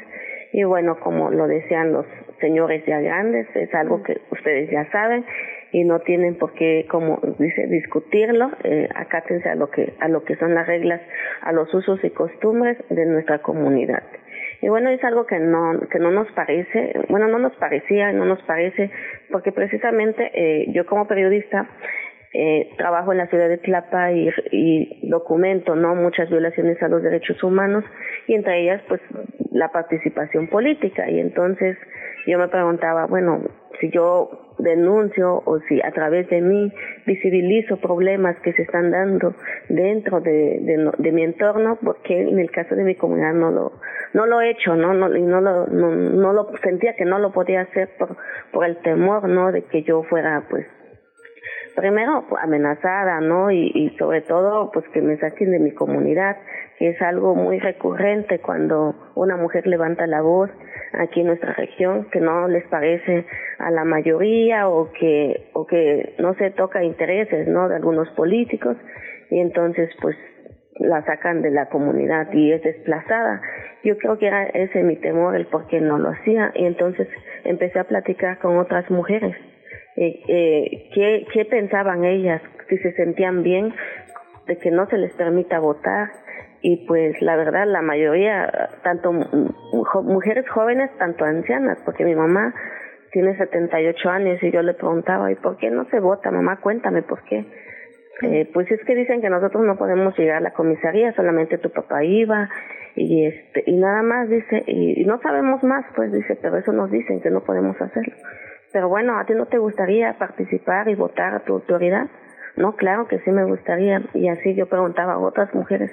Y bueno, como lo decían los señores ya grandes, es algo que ustedes ya saben y no tienen por qué, como dice, discutirlo. Eh, acátense a lo que a lo que son las reglas, a los usos y costumbres de nuestra comunidad. Y bueno, es algo que no que no nos parece, bueno, no nos parecía, no nos parece, porque precisamente eh, yo como periodista eh, trabajo en la ciudad de Tlapa y, y documento no muchas violaciones a los derechos humanos y entre ellas pues la participación política. Y entonces yo me preguntaba bueno si yo denuncio o si a través de mí visibilizo problemas que se están dando dentro de, de, de mi entorno porque en el caso de mi comunidad no lo no lo he hecho no no no lo no, no lo sentía que no lo podía hacer por por el temor no de que yo fuera pues primero pues, amenazada, ¿no? Y, y sobre todo, pues que me saquen de mi comunidad, que es algo muy recurrente cuando una mujer levanta la voz aquí en nuestra región, que no les parece a la mayoría o que, o que no se toca intereses, ¿no? De algunos políticos y entonces, pues la sacan de la comunidad y es desplazada. Yo creo que era ese mi temor, el por qué no lo hacía. Y entonces empecé a platicar con otras mujeres eh, eh, ¿qué, qué pensaban ellas, si se sentían bien de que no se les permita votar y pues la verdad la mayoría, tanto mujeres jóvenes, tanto ancianas, porque mi mamá tiene 78 años y yo le preguntaba, ¿y por qué no se vota, mamá? Cuéntame por qué. Eh, pues es que dicen que nosotros no podemos llegar a la comisaría, solamente tu papá iba y este y nada más dice y, y no sabemos más, pues dice, pero eso nos dicen que no podemos hacerlo. Pero bueno, ¿a ti no te gustaría participar y votar a tu autoridad? no, claro que sí me gustaría. Y así yo preguntaba a otras mujeres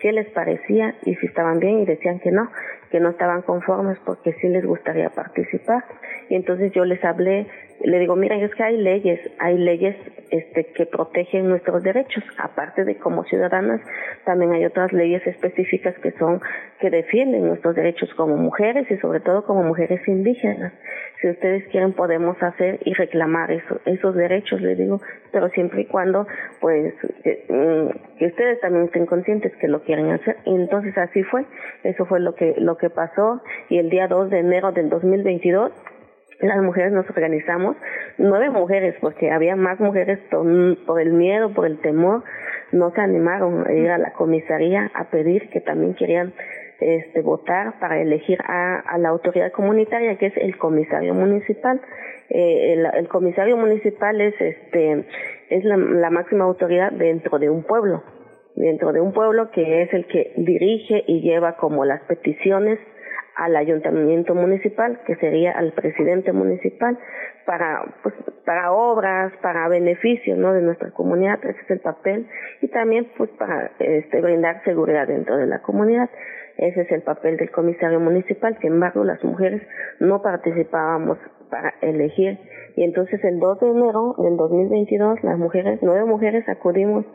qué les parecía y si estaban bien y decían que no, que no estaban conformes porque sí les gustaría participar. Y entonces yo les hablé, le digo, miren, es que hay leyes, hay leyes este, que protegen nuestros derechos. Aparte de como ciudadanas, también hay otras leyes específicas que son, que defienden nuestros derechos como mujeres y sobre todo como mujeres indígenas. Si ustedes quieren podemos hacer y reclamar eso, esos derechos, le digo, pero siempre y cuando, pues, que, mm, que ustedes también estén conscientes que lo quieren hacer. Entonces así fue, eso fue lo que, lo que pasó y el día 2 de enero del 2022 las mujeres nos organizamos, nueve mujeres, porque había más mujeres por, el miedo, por el temor, no se animaron a ir a la comisaría a pedir que también querían este, votar para elegir a, a la autoridad comunitaria, que es el comisario municipal. Eh, el, comisario municipal es, este, es la máxima autoridad dentro de un pueblo, dentro de un pueblo que es el que dirige y lleva como las peticiones al ayuntamiento municipal, que sería al presidente municipal, para, pues, para obras, para beneficios, ¿no? De nuestra comunidad, ese es el papel, y también, pues, para, este, brindar seguridad dentro de la comunidad. Ese es el papel del comisario municipal, sin embargo, las mujeres no participábamos para elegir. Y entonces el 2 de enero del 2022, las mujeres, nueve mujeres acudimos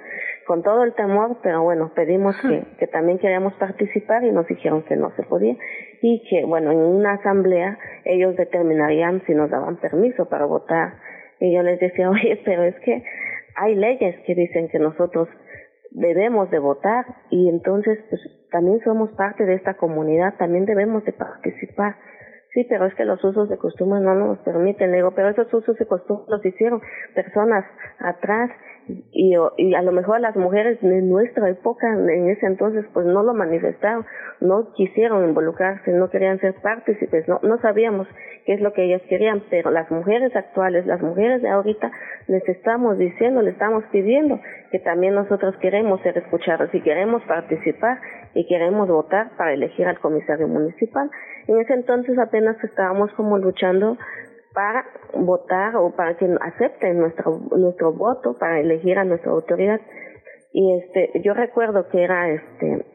con todo el temor, pero bueno, pedimos que, que también queríamos participar y nos dijeron que no se podía y que, bueno, en una asamblea ellos determinarían si nos daban permiso para votar. Y yo les decía, oye, pero es que hay leyes que dicen que nosotros debemos de votar y entonces pues también somos parte de esta comunidad, también debemos de participar. Sí, pero es que los usos de costumbres no nos permiten, le digo, pero esos usos de costumbres los hicieron personas atrás y, y a lo mejor las mujeres de nuestra época en ese entonces pues no lo manifestaron, no quisieron involucrarse, no querían ser partícipes, no, no sabíamos qué es lo que ellas querían, pero las mujeres actuales, las mujeres de ahorita les estamos diciendo, les estamos pidiendo que también nosotros queremos ser escuchados y queremos participar y queremos votar para elegir al comisario municipal. En ese entonces apenas estábamos como luchando para votar o para que acepten nuestro nuestro voto para elegir a nuestra autoridad. Y este yo recuerdo que era este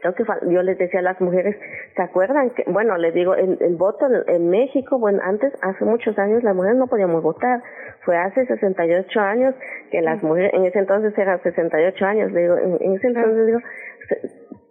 creo que yo les decía a las mujeres se acuerdan que bueno les digo el, el voto en, en, México bueno antes hace muchos años las mujeres no podíamos votar. Fue hace 68 años que las mujeres en ese entonces eran 68 años le digo en, en ese entonces digo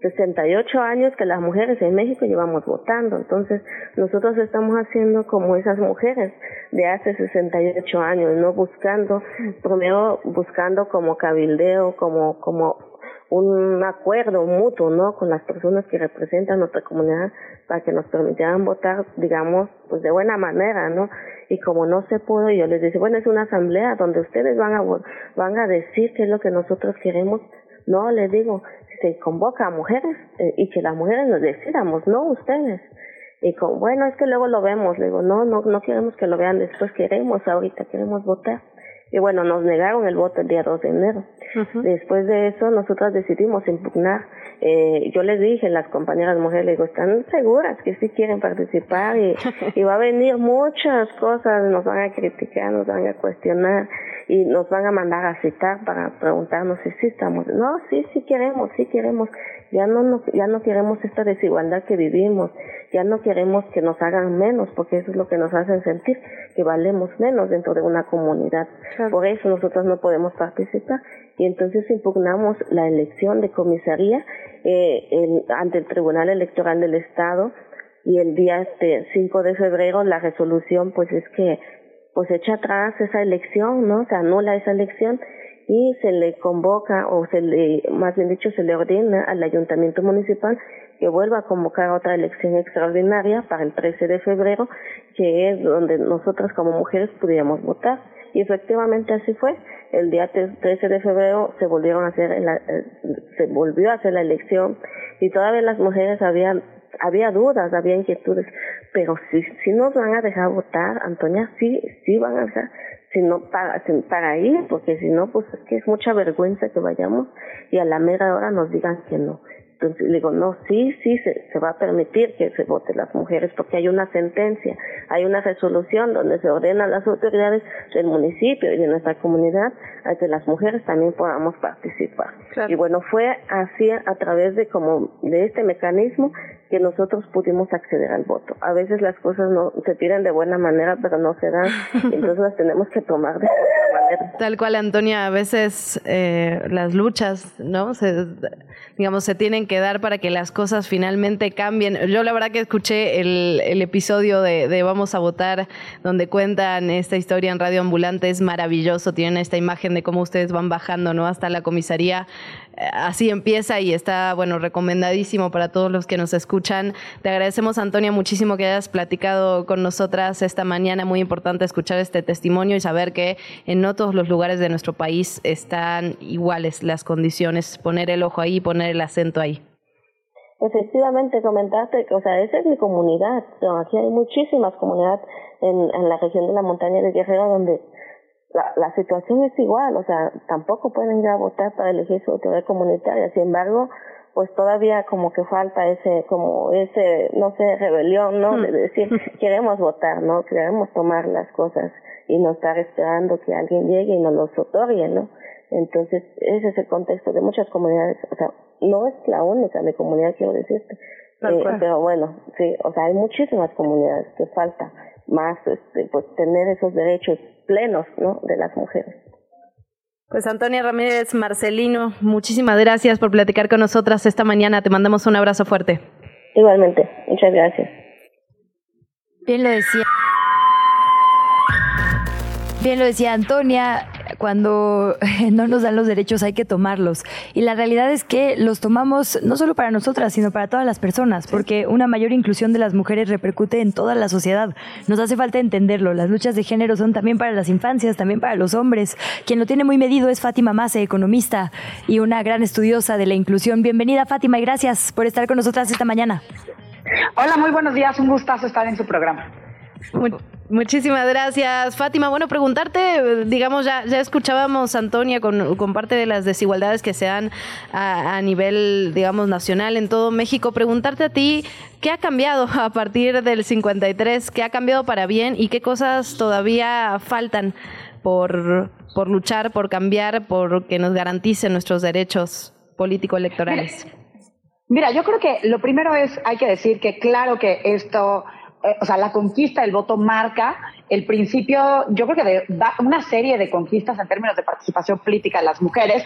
68 años que las mujeres en México llevamos votando. Entonces, nosotros estamos haciendo como esas mujeres de hace 68 años, no buscando, primero buscando como cabildeo, como, como un acuerdo mutuo, ¿no? Con las personas que representan nuestra comunidad para que nos permitieran votar, digamos, pues de buena manera, ¿no? Y como no se pudo, yo les dije, bueno, es una asamblea donde ustedes van a, van a decir qué es lo que nosotros queremos. No, les digo, se convoca a mujeres eh, y que las mujeres nos decidamos, no ustedes. Y con, bueno, es que luego lo vemos, le digo, no, no, no queremos que lo vean después, queremos ahorita, queremos votar. Y bueno, nos negaron el voto el día 2 de enero. Después de eso, nosotras decidimos impugnar. Eh, yo les dije, las compañeras mujeres, les digo, ¿están seguras que sí quieren participar? Y, y va a venir muchas cosas, nos van a criticar, nos van a cuestionar y nos van a mandar a citar para preguntarnos si sí estamos. No, sí, sí queremos, sí queremos. Ya no, nos, ya no queremos esta desigualdad que vivimos, ya no queremos que nos hagan menos, porque eso es lo que nos hacen sentir, que valemos menos dentro de una comunidad. Por eso nosotros no podemos participar. Y entonces impugnamos la elección de comisaría eh, el, ante el Tribunal Electoral del Estado y el día este 5 de febrero la resolución pues es que pues echa atrás esa elección, ¿no? Se anula esa elección y se le convoca o se le, más bien dicho, se le ordena al ayuntamiento municipal que vuelva a convocar otra elección extraordinaria para el 13 de febrero, que es donde nosotras como mujeres pudiéramos votar. Y efectivamente así fue. El día 13 de febrero se volvieron a hacer eh, se volvió a hacer la elección y todavía las mujeres habían había dudas, había inquietudes, pero si, si nos van a dejar votar, Antonia, sí, sí van a dejar, si no para, para ir, porque si no, pues es que es mucha vergüenza que vayamos y a la mera hora nos digan que no. Entonces le digo, no, sí, sí, se, se va a permitir que se vote las mujeres porque hay una sentencia, hay una resolución donde se ordena a las autoridades del municipio y de nuestra comunidad a que las mujeres también podamos participar. Y bueno, fue así a través de como de este mecanismo que nosotros pudimos acceder al voto. A veces las cosas no se tiran de buena manera, pero no se dan, entonces las tenemos que tomar de otra manera. Tal cual, Antonia, a veces eh, las luchas, ¿no? Se, digamos, se tienen que dar para que las cosas finalmente cambien. Yo la verdad que escuché el, el episodio de, de Vamos a votar, donde cuentan esta historia en Radio Ambulante, es maravilloso, tienen esta imagen de cómo ustedes van bajando, ¿no? Hasta la comisaría. Así empieza y está, bueno, recomendadísimo para todos los que nos escuchan. Te agradecemos, Antonia, muchísimo que hayas platicado con nosotras esta mañana. Muy importante escuchar este testimonio y saber que en no todos los lugares de nuestro país están iguales las condiciones. Poner el ojo ahí, poner el acento ahí. Efectivamente, comentaste que, o sea, esa es mi comunidad. Aquí hay muchísimas comunidades en, en la región de la montaña de Guerrero donde la, la situación es igual, o sea, tampoco pueden ir a votar para elegir su autoridad comunitaria. Sin embargo, pues todavía como que falta ese, como ese, no sé, rebelión, ¿no? De decir, queremos votar, ¿no? Queremos tomar las cosas y no estar esperando que alguien llegue y nos los otorgue, ¿no? Entonces, ese es el contexto de muchas comunidades, o sea, no es la única mi comunidad, quiero decirte. Eh, pero bueno, sí, o sea, hay muchísimas comunidades que falta más, este, pues tener esos derechos plenos, ¿no? De las mujeres. Pues Antonia Ramírez Marcelino, muchísimas gracias por platicar con nosotras esta mañana. Te mandamos un abrazo fuerte. Igualmente, muchas gracias. Bien lo decía. Bien lo decía Antonia, cuando no nos dan los derechos hay que tomarlos. Y la realidad es que los tomamos no solo para nosotras, sino para todas las personas, porque una mayor inclusión de las mujeres repercute en toda la sociedad. Nos hace falta entenderlo. Las luchas de género son también para las infancias, también para los hombres. Quien lo tiene muy medido es Fátima Mase, economista y una gran estudiosa de la inclusión. Bienvenida Fátima y gracias por estar con nosotras esta mañana. Hola, muy buenos días. Un gustazo estar en su programa. Muchísimas gracias, Fátima. Bueno, preguntarte, digamos, ya, ya escuchábamos, Antonia, con, con parte de las desigualdades que se dan a, a nivel, digamos, nacional en todo México. Preguntarte a ti, ¿qué ha cambiado a partir del 53? ¿Qué ha cambiado para bien y qué cosas todavía faltan por, por luchar, por cambiar, por que nos garanticen nuestros derechos político-electorales? Mira, yo creo que lo primero es, hay que decir que claro que esto, eh, o sea, la conquista del voto marca el principio, yo creo que de una serie de conquistas en términos de participación política de las mujeres.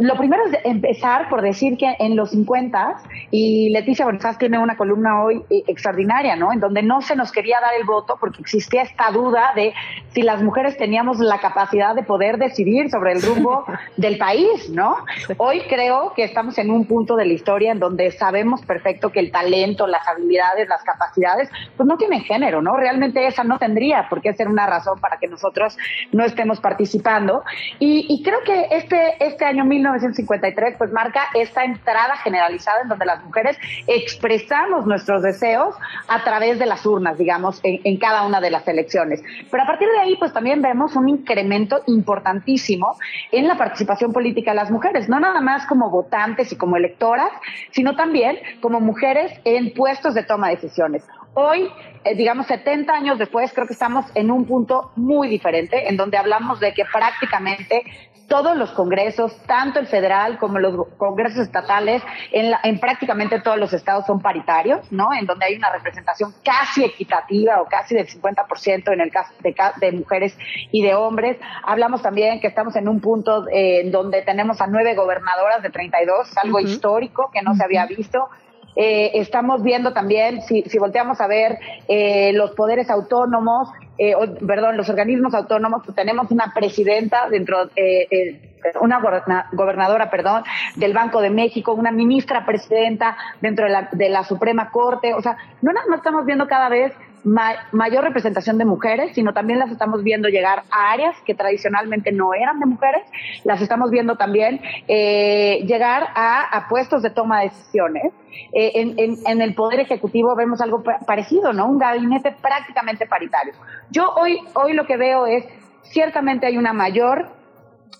Lo primero es empezar por decir que en los 50 y Leticia Bonifaz tiene una columna hoy eh, extraordinaria, ¿no? En donde no se nos quería dar el voto porque existía esta duda de si las mujeres teníamos la capacidad de poder decidir sobre el rumbo del país, ¿no? Hoy creo que estamos en un punto de la historia en donde sabemos perfecto que el talento, las habilidades, las capacidades, pues no tienen género, ¿no? Realmente esa no tendría por qué ser una razón para que nosotros no estemos participando. Y, y creo que este, este año 1953 pues marca esta entrada generalizada en donde las mujeres expresamos nuestros deseos a través de las urnas, digamos, en, en cada una de las elecciones. Pero a partir de ahí pues también vemos un incremento importantísimo en la participación política de las mujeres, no nada más como votantes y como electoras, sino también como mujeres en puestos de toma de decisiones. Hoy, eh, digamos, 70 años después, creo que estamos en un punto muy diferente, en donde hablamos de que prácticamente todos los congresos, tanto el federal como los congresos estatales, en, la- en prácticamente todos los estados son paritarios, ¿no? En donde hay una representación casi equitativa o casi del 50% en el caso de, mujeres y de hombres. Hablamos también que estamos en un punto eh, en donde tenemos a nueve gobernadoras de 32, algo Ujú. histórico que no se había visto. Eh, estamos viendo también, si, si volteamos a ver eh, los poderes autónomos, eh, perdón, los organismos autónomos, pues tenemos una presidenta dentro, eh, eh, una goberna- gobernadora, perdón, del Banco de México, una ministra presidenta dentro de la, de la Suprema Corte. O sea, no nada más estamos viendo cada vez ma- mayor representación de mujeres, sino también las estamos viendo llegar a áreas que tradicionalmente no eran de mujeres, las estamos viendo también eh, llegar a, puestos de toma de decisiones. Eh, en, en- el Poder Ejecutivo vemos algo pa- parecido, ¿no? Un gabinete prácticamente paritario. Yo hoy, hoy lo que veo es, ciertamente hay una mayor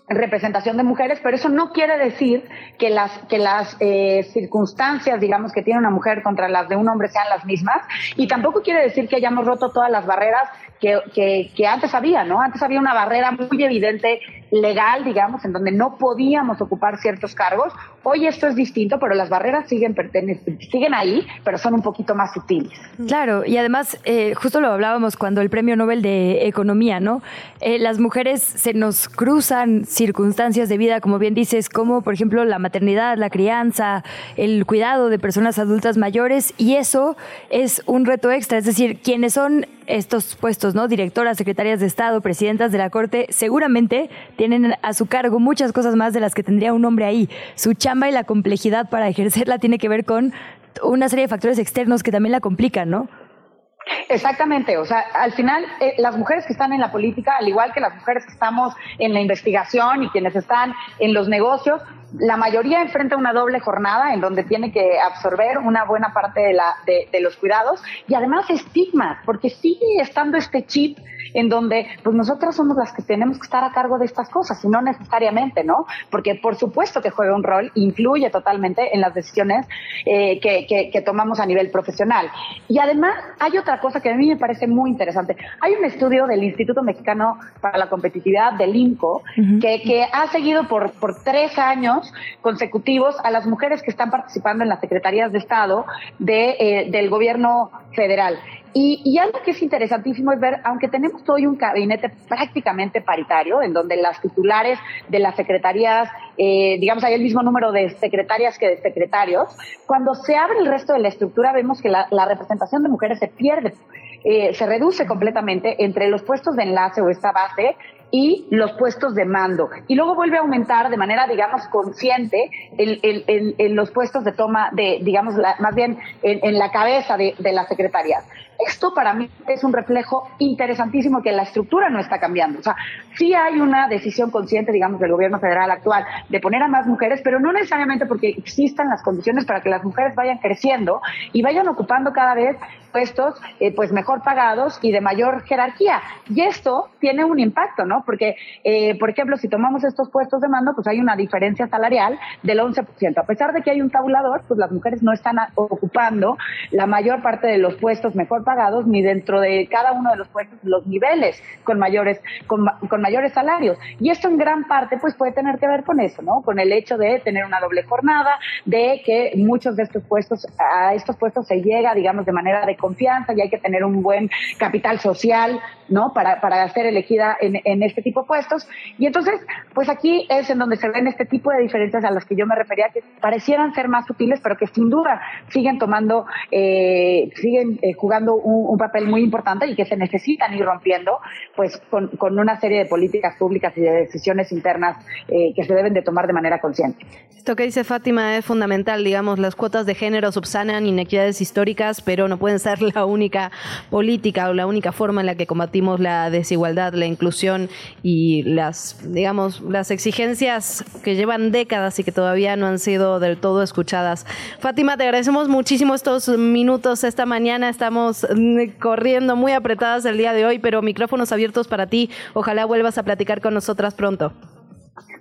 representación de mujeres, pero eso no quiere decir que las que las eh, circunstancias, digamos, que tiene una mujer contra las de un hombre sean las mismas, y tampoco quiere decir que hayamos roto todas las barreras que, que, que antes había, ¿no? Antes había una barrera muy evidente legal, digamos, en donde no podíamos ocupar ciertos cargos. Hoy esto es distinto, pero las barreras siguen siguen ahí, pero son un poquito más sutiles. Claro, y además, eh, justo lo hablábamos cuando el Premio Nobel de Economía, ¿no? Eh, las mujeres se nos cruzan circunstancias de vida, como bien dices, como por ejemplo la maternidad, la crianza, el cuidado de personas adultas mayores, y eso es un reto extra, es decir, quienes son estos puestos, ¿no? Directoras, secretarias de Estado, presidentas de la Corte, seguramente tienen a su cargo muchas cosas más de las que tendría un hombre ahí. Su chamba y la complejidad para ejercerla tiene que ver con una serie de factores externos que también la complican, ¿no? Exactamente, o sea, al final eh, las mujeres que están en la política, al igual que las mujeres que estamos en la investigación y quienes están en los negocios, la mayoría enfrenta una doble jornada en donde tiene que absorber una buena parte de, la, de, de los cuidados y además estigmas, porque sigue estando este chip en donde pues nosotras somos las que tenemos que estar a cargo de estas cosas y no necesariamente, ¿no? Porque por supuesto que juega un rol, influye totalmente en las decisiones eh, que, que, que, tomamos a nivel profesional. Y además hay otra cosa que a mí me parece muy interesante. Hay un estudio del Instituto Mexicano para la Competitividad, del INCO, que, que ha seguido por, por tres años consecutivos a las mujeres que están participando en las secretarías de Estado de, eh, del gobierno federal. Y, y, algo que es interesantísimo es ver, aunque tenemos hoy un gabinete prácticamente paritario, en donde las titulares de las secretarías, eh, digamos, hay el mismo número de secretarias que de secretarios, cuando se abre el resto de la estructura vemos que la, representación de mujeres se pierde. Eh, se reduce completamente entre los puestos de enlace o esta base y los puestos de mando. Y luego vuelve a aumentar de manera, digamos, consciente en, en, en los puestos de toma, de, digamos, la, más bien en, en la cabeza de, de las secretarías. Esto para mí es un reflejo interesantísimo que la estructura no está cambiando. O sea, sí hay una decisión consciente, digamos, del gobierno federal actual de poner a más mujeres, pero no necesariamente porque existan las condiciones para que las mujeres vayan creciendo y vayan ocupando cada vez puestos eh, pues mejor pagados y de mayor jerarquía. Y esto tiene un impacto, ¿no? Porque, eh, por ejemplo, si tomamos estos puestos de mando, pues hay una diferencia salarial del 11%. A pesar de que hay un tabulador, pues las mujeres no están ocupando la mayor parte de los puestos mejor pagados ni dentro de cada uno de los puestos los niveles con mayores con, con, mayores salarios. Y esto en gran parte pues puede tener que ver con eso no con el hecho de tener una doble jornada de que muchos de estos puestos a estos puestos se llega digamos de manera de confianza y hay que tener un buen capital social no para, para ser elegida en, en este tipo de puestos. Y entonces pues aquí es en donde se ven este tipo de diferencias a las que yo me refería que parecieran ser más sutiles pero que sin duda siguen tomando eh, siguen eh, jugando un, un, papel muy importante y que se necesitan ir rompiendo, pues con, con una serie de políticas públicas y de decisiones internas eh, que se deben de tomar de manera consciente. Esto que dice Fátima es fundamental, digamos, las cuotas de género subsanan inequidades históricas, pero no pueden ser la única política o la única forma en la que combatimos la desigualdad, la inclusión y las, digamos, las exigencias que llevan décadas y que todavía no han sido del todo escuchadas. Fátima, te agradecemos muchísimo estos minutos esta mañana. Estamos corriendo muy apretadas el día de hoy, pero micrófonos abiertos para ti. Ojalá vuelvas a platicar con nosotras pronto.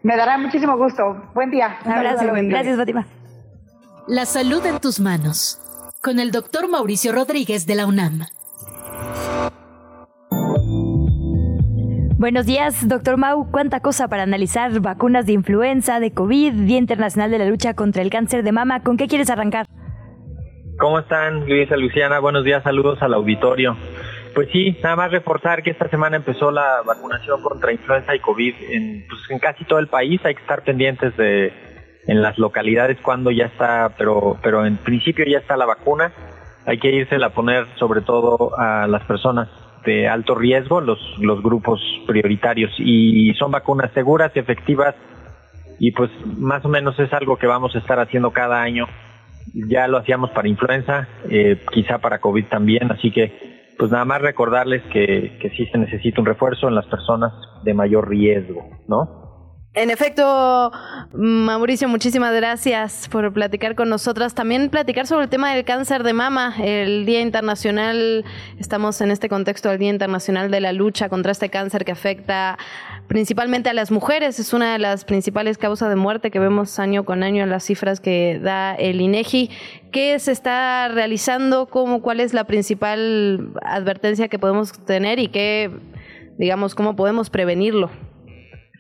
Me dará muchísimo gusto. Buen día. Un abrazo. Buen día. Gracias, Fátima. La salud en tus manos. Con el doctor Mauricio Rodríguez de la UNAM. Buenos días, doctor Mau. Cuánta cosa para analizar vacunas de influenza, de COVID, Día Internacional de la Lucha contra el Cáncer de Mama. ¿Con qué quieres arrancar? ¿Cómo están, Luisa, Luciana? Buenos días, saludos al auditorio. Pues sí, nada más reforzar que esta semana empezó la vacunación contra influenza y COVID en, pues, en casi todo el país. Hay que estar pendientes de en las localidades cuando ya está, pero, pero en principio ya está la vacuna. Hay que irse a poner sobre todo a las personas de alto riesgo, los, los grupos prioritarios. Y son vacunas seguras, efectivas y pues más o menos es algo que vamos a estar haciendo cada año ya lo hacíamos para influenza, eh, quizá para COVID también, así que pues nada más recordarles que, que sí se necesita un refuerzo en las personas de mayor riesgo, ¿no? En efecto, Mauricio, muchísimas gracias por platicar con nosotras. También platicar sobre el tema del cáncer de mama, el Día Internacional, estamos en este contexto del Día Internacional de la lucha contra este cáncer que afecta principalmente a las mujeres. Es una de las principales causas de muerte que vemos año con año en las cifras que da el INEGI. ¿Qué se está realizando? ¿Cómo, ¿Cuál es la principal advertencia que podemos tener y qué, digamos, cómo podemos prevenirlo?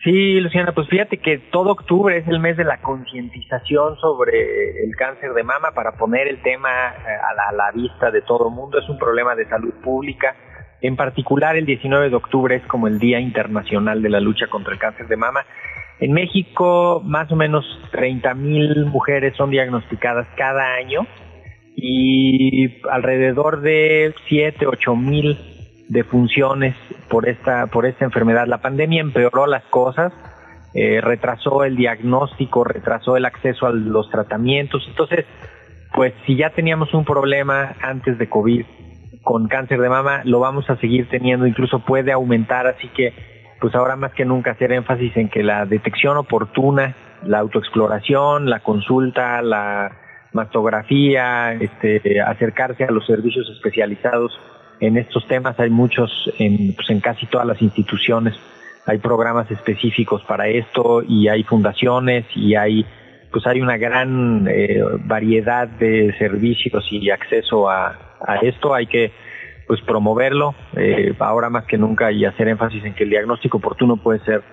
Sí, Luciana, pues fíjate que todo octubre es el mes de la concientización sobre el cáncer de mama para poner el tema eh, a la, vista de todo el mundo. Es un problema de salud pública. En particular, el 19 de octubre es como el Día Internacional de la Lucha contra el Cáncer de Mama. En México, más o menos 30 mil mujeres son diagnosticadas cada año y alrededor de 7, 8 mil de funciones por esta, por esta enfermedad. La pandemia empeoró las cosas, eh, retrasó el diagnóstico, retrasó el acceso a los tratamientos. Entonces, pues si ya teníamos un problema antes de COVID con cáncer de mama, lo vamos a seguir teniendo, incluso puede aumentar, así que pues ahora más que nunca hacer énfasis en que la detección oportuna, la autoexploración, la consulta, la mastografía, este, acercarse a los servicios especializados en estos temas. Hay muchos en, pues en casi todas las instituciones. Hay programas específicos para esto y hay fundaciones y hay pues hay una gran eh, variedad de servicios y acceso a, a esto hay que pues promoverlo. Eh, ahora más que nunca y hacer énfasis en que el diagnóstico oportuno puede ser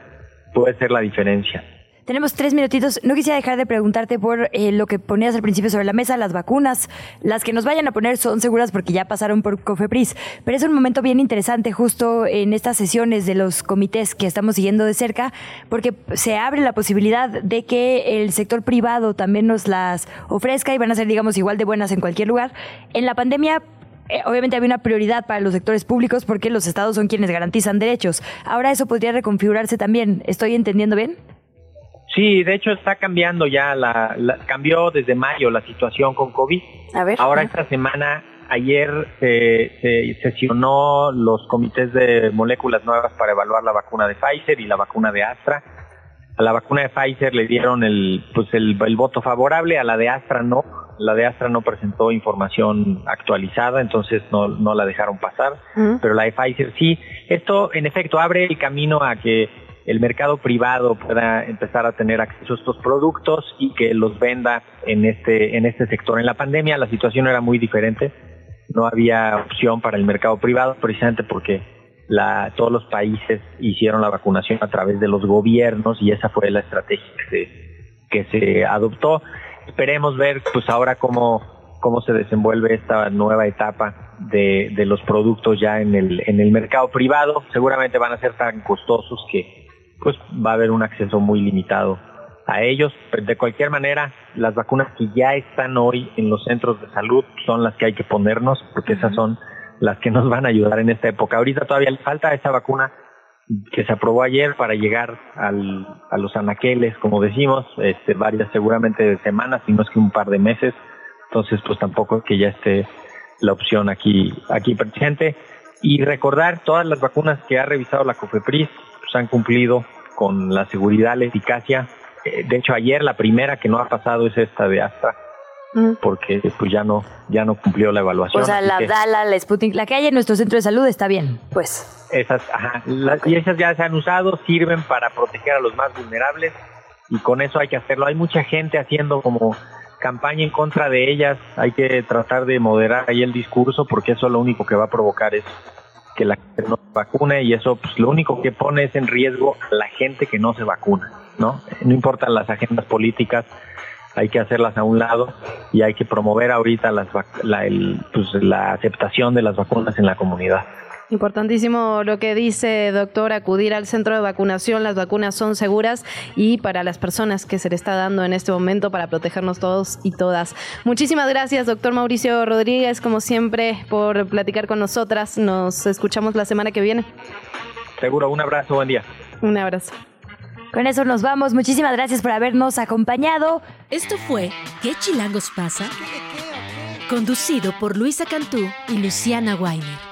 puede ser la diferencia tenemos tres minutitos. No quisiera dejar de preguntarte por eh, lo que ponías al principio sobre la mesa, las vacunas. Las que nos vayan a poner son seguras porque ya pasaron por Cofepris. Pero es un momento bien interesante justo en estas sesiones de los comités que estamos siguiendo de cerca, porque se abre la posibilidad de que el sector privado también nos las ofrezca y van a ser, digamos, igual de buenas en cualquier lugar. En la pandemia eh, obviamente había una prioridad para los sectores públicos porque los estados son quienes garantizan derechos. Ahora eso podría reconfigurarse también. ¿Estoy entendiendo bien? Sí, de hecho está cambiando ya, la, cambió desde mayo la situación con COVID. A ver, Ahora esta semana, ayer se, sesionó los comités de moléculas nuevas para evaluar la vacuna de Pfizer y la vacuna de Astra. A la vacuna de Pfizer le dieron el, pues el, voto favorable, a la de Astra no. La de Astra no presentó información actualizada, entonces no, no la dejaron pasar, pero la de Pfizer sí. Esto, en efecto, abre el camino a que el mercado privado pueda empezar a tener acceso a estos productos y que los venda en este en este sector. En la pandemia la situación era muy diferente, no había opción para el mercado privado precisamente porque la, todos los países hicieron la vacunación a través de los gobiernos y esa fue la estrategia que se, que se adoptó. Esperemos ver pues ahora cómo cómo se desenvuelve esta nueva etapa de, de los productos ya en el, en el mercado privado. Seguramente van a ser tan costosos que pues va a haber un acceso muy limitado a ellos. De cualquier manera, las vacunas que ya están hoy en los centros de salud son las que hay que ponernos, porque esas son las que nos van a ayudar en esta época. Ahorita todavía le falta esa vacuna que se aprobó ayer para llegar al, a los anaqueles, como decimos, este, varias seguramente semanas, si no es que un par de meses. Entonces, pues tampoco es que ya esté la opción aquí, aquí presente. Y recordar todas las vacunas que ha revisado la COFEPRIS, han cumplido con la seguridad, la eficacia. Eh, de hecho, ayer la primera que no ha pasado es esta de Astra, mm. porque pues ya no ya no cumplió la evaluación. O sea, la Dala, la Sputnik, la que hay en nuestro centro de salud está bien, pues. Esas, ajá, y esas ya se han usado, sirven para proteger a los más vulnerables y con eso hay que hacerlo. Hay mucha gente haciendo como campaña en contra de ellas, hay que tratar de moderar ahí el discurso porque eso lo único que va a provocar es que la gente no se vacune y eso pues lo único que pone es en riesgo a la gente que no se vacuna, ¿no? No importan las agendas políticas, hay que hacerlas a un lado y hay que promover ahorita las, la, pues, la aceptación de las vacunas en la comunidad. Importantísimo lo que dice, doctor, acudir al centro de vacunación. Las vacunas son seguras y para las personas que se le está dando en este momento para protegernos todos y todas. Muchísimas gracias, doctor Mauricio Rodríguez, como siempre, por platicar con nosotras. Nos escuchamos la semana que viene. Seguro, un abrazo, buen día. Un abrazo. Con eso nos vamos. Muchísimas gracias por habernos acompañado. Esto fue ¿Qué chilangos pasa? Conducido por Luisa Cantú y Luciana Weiner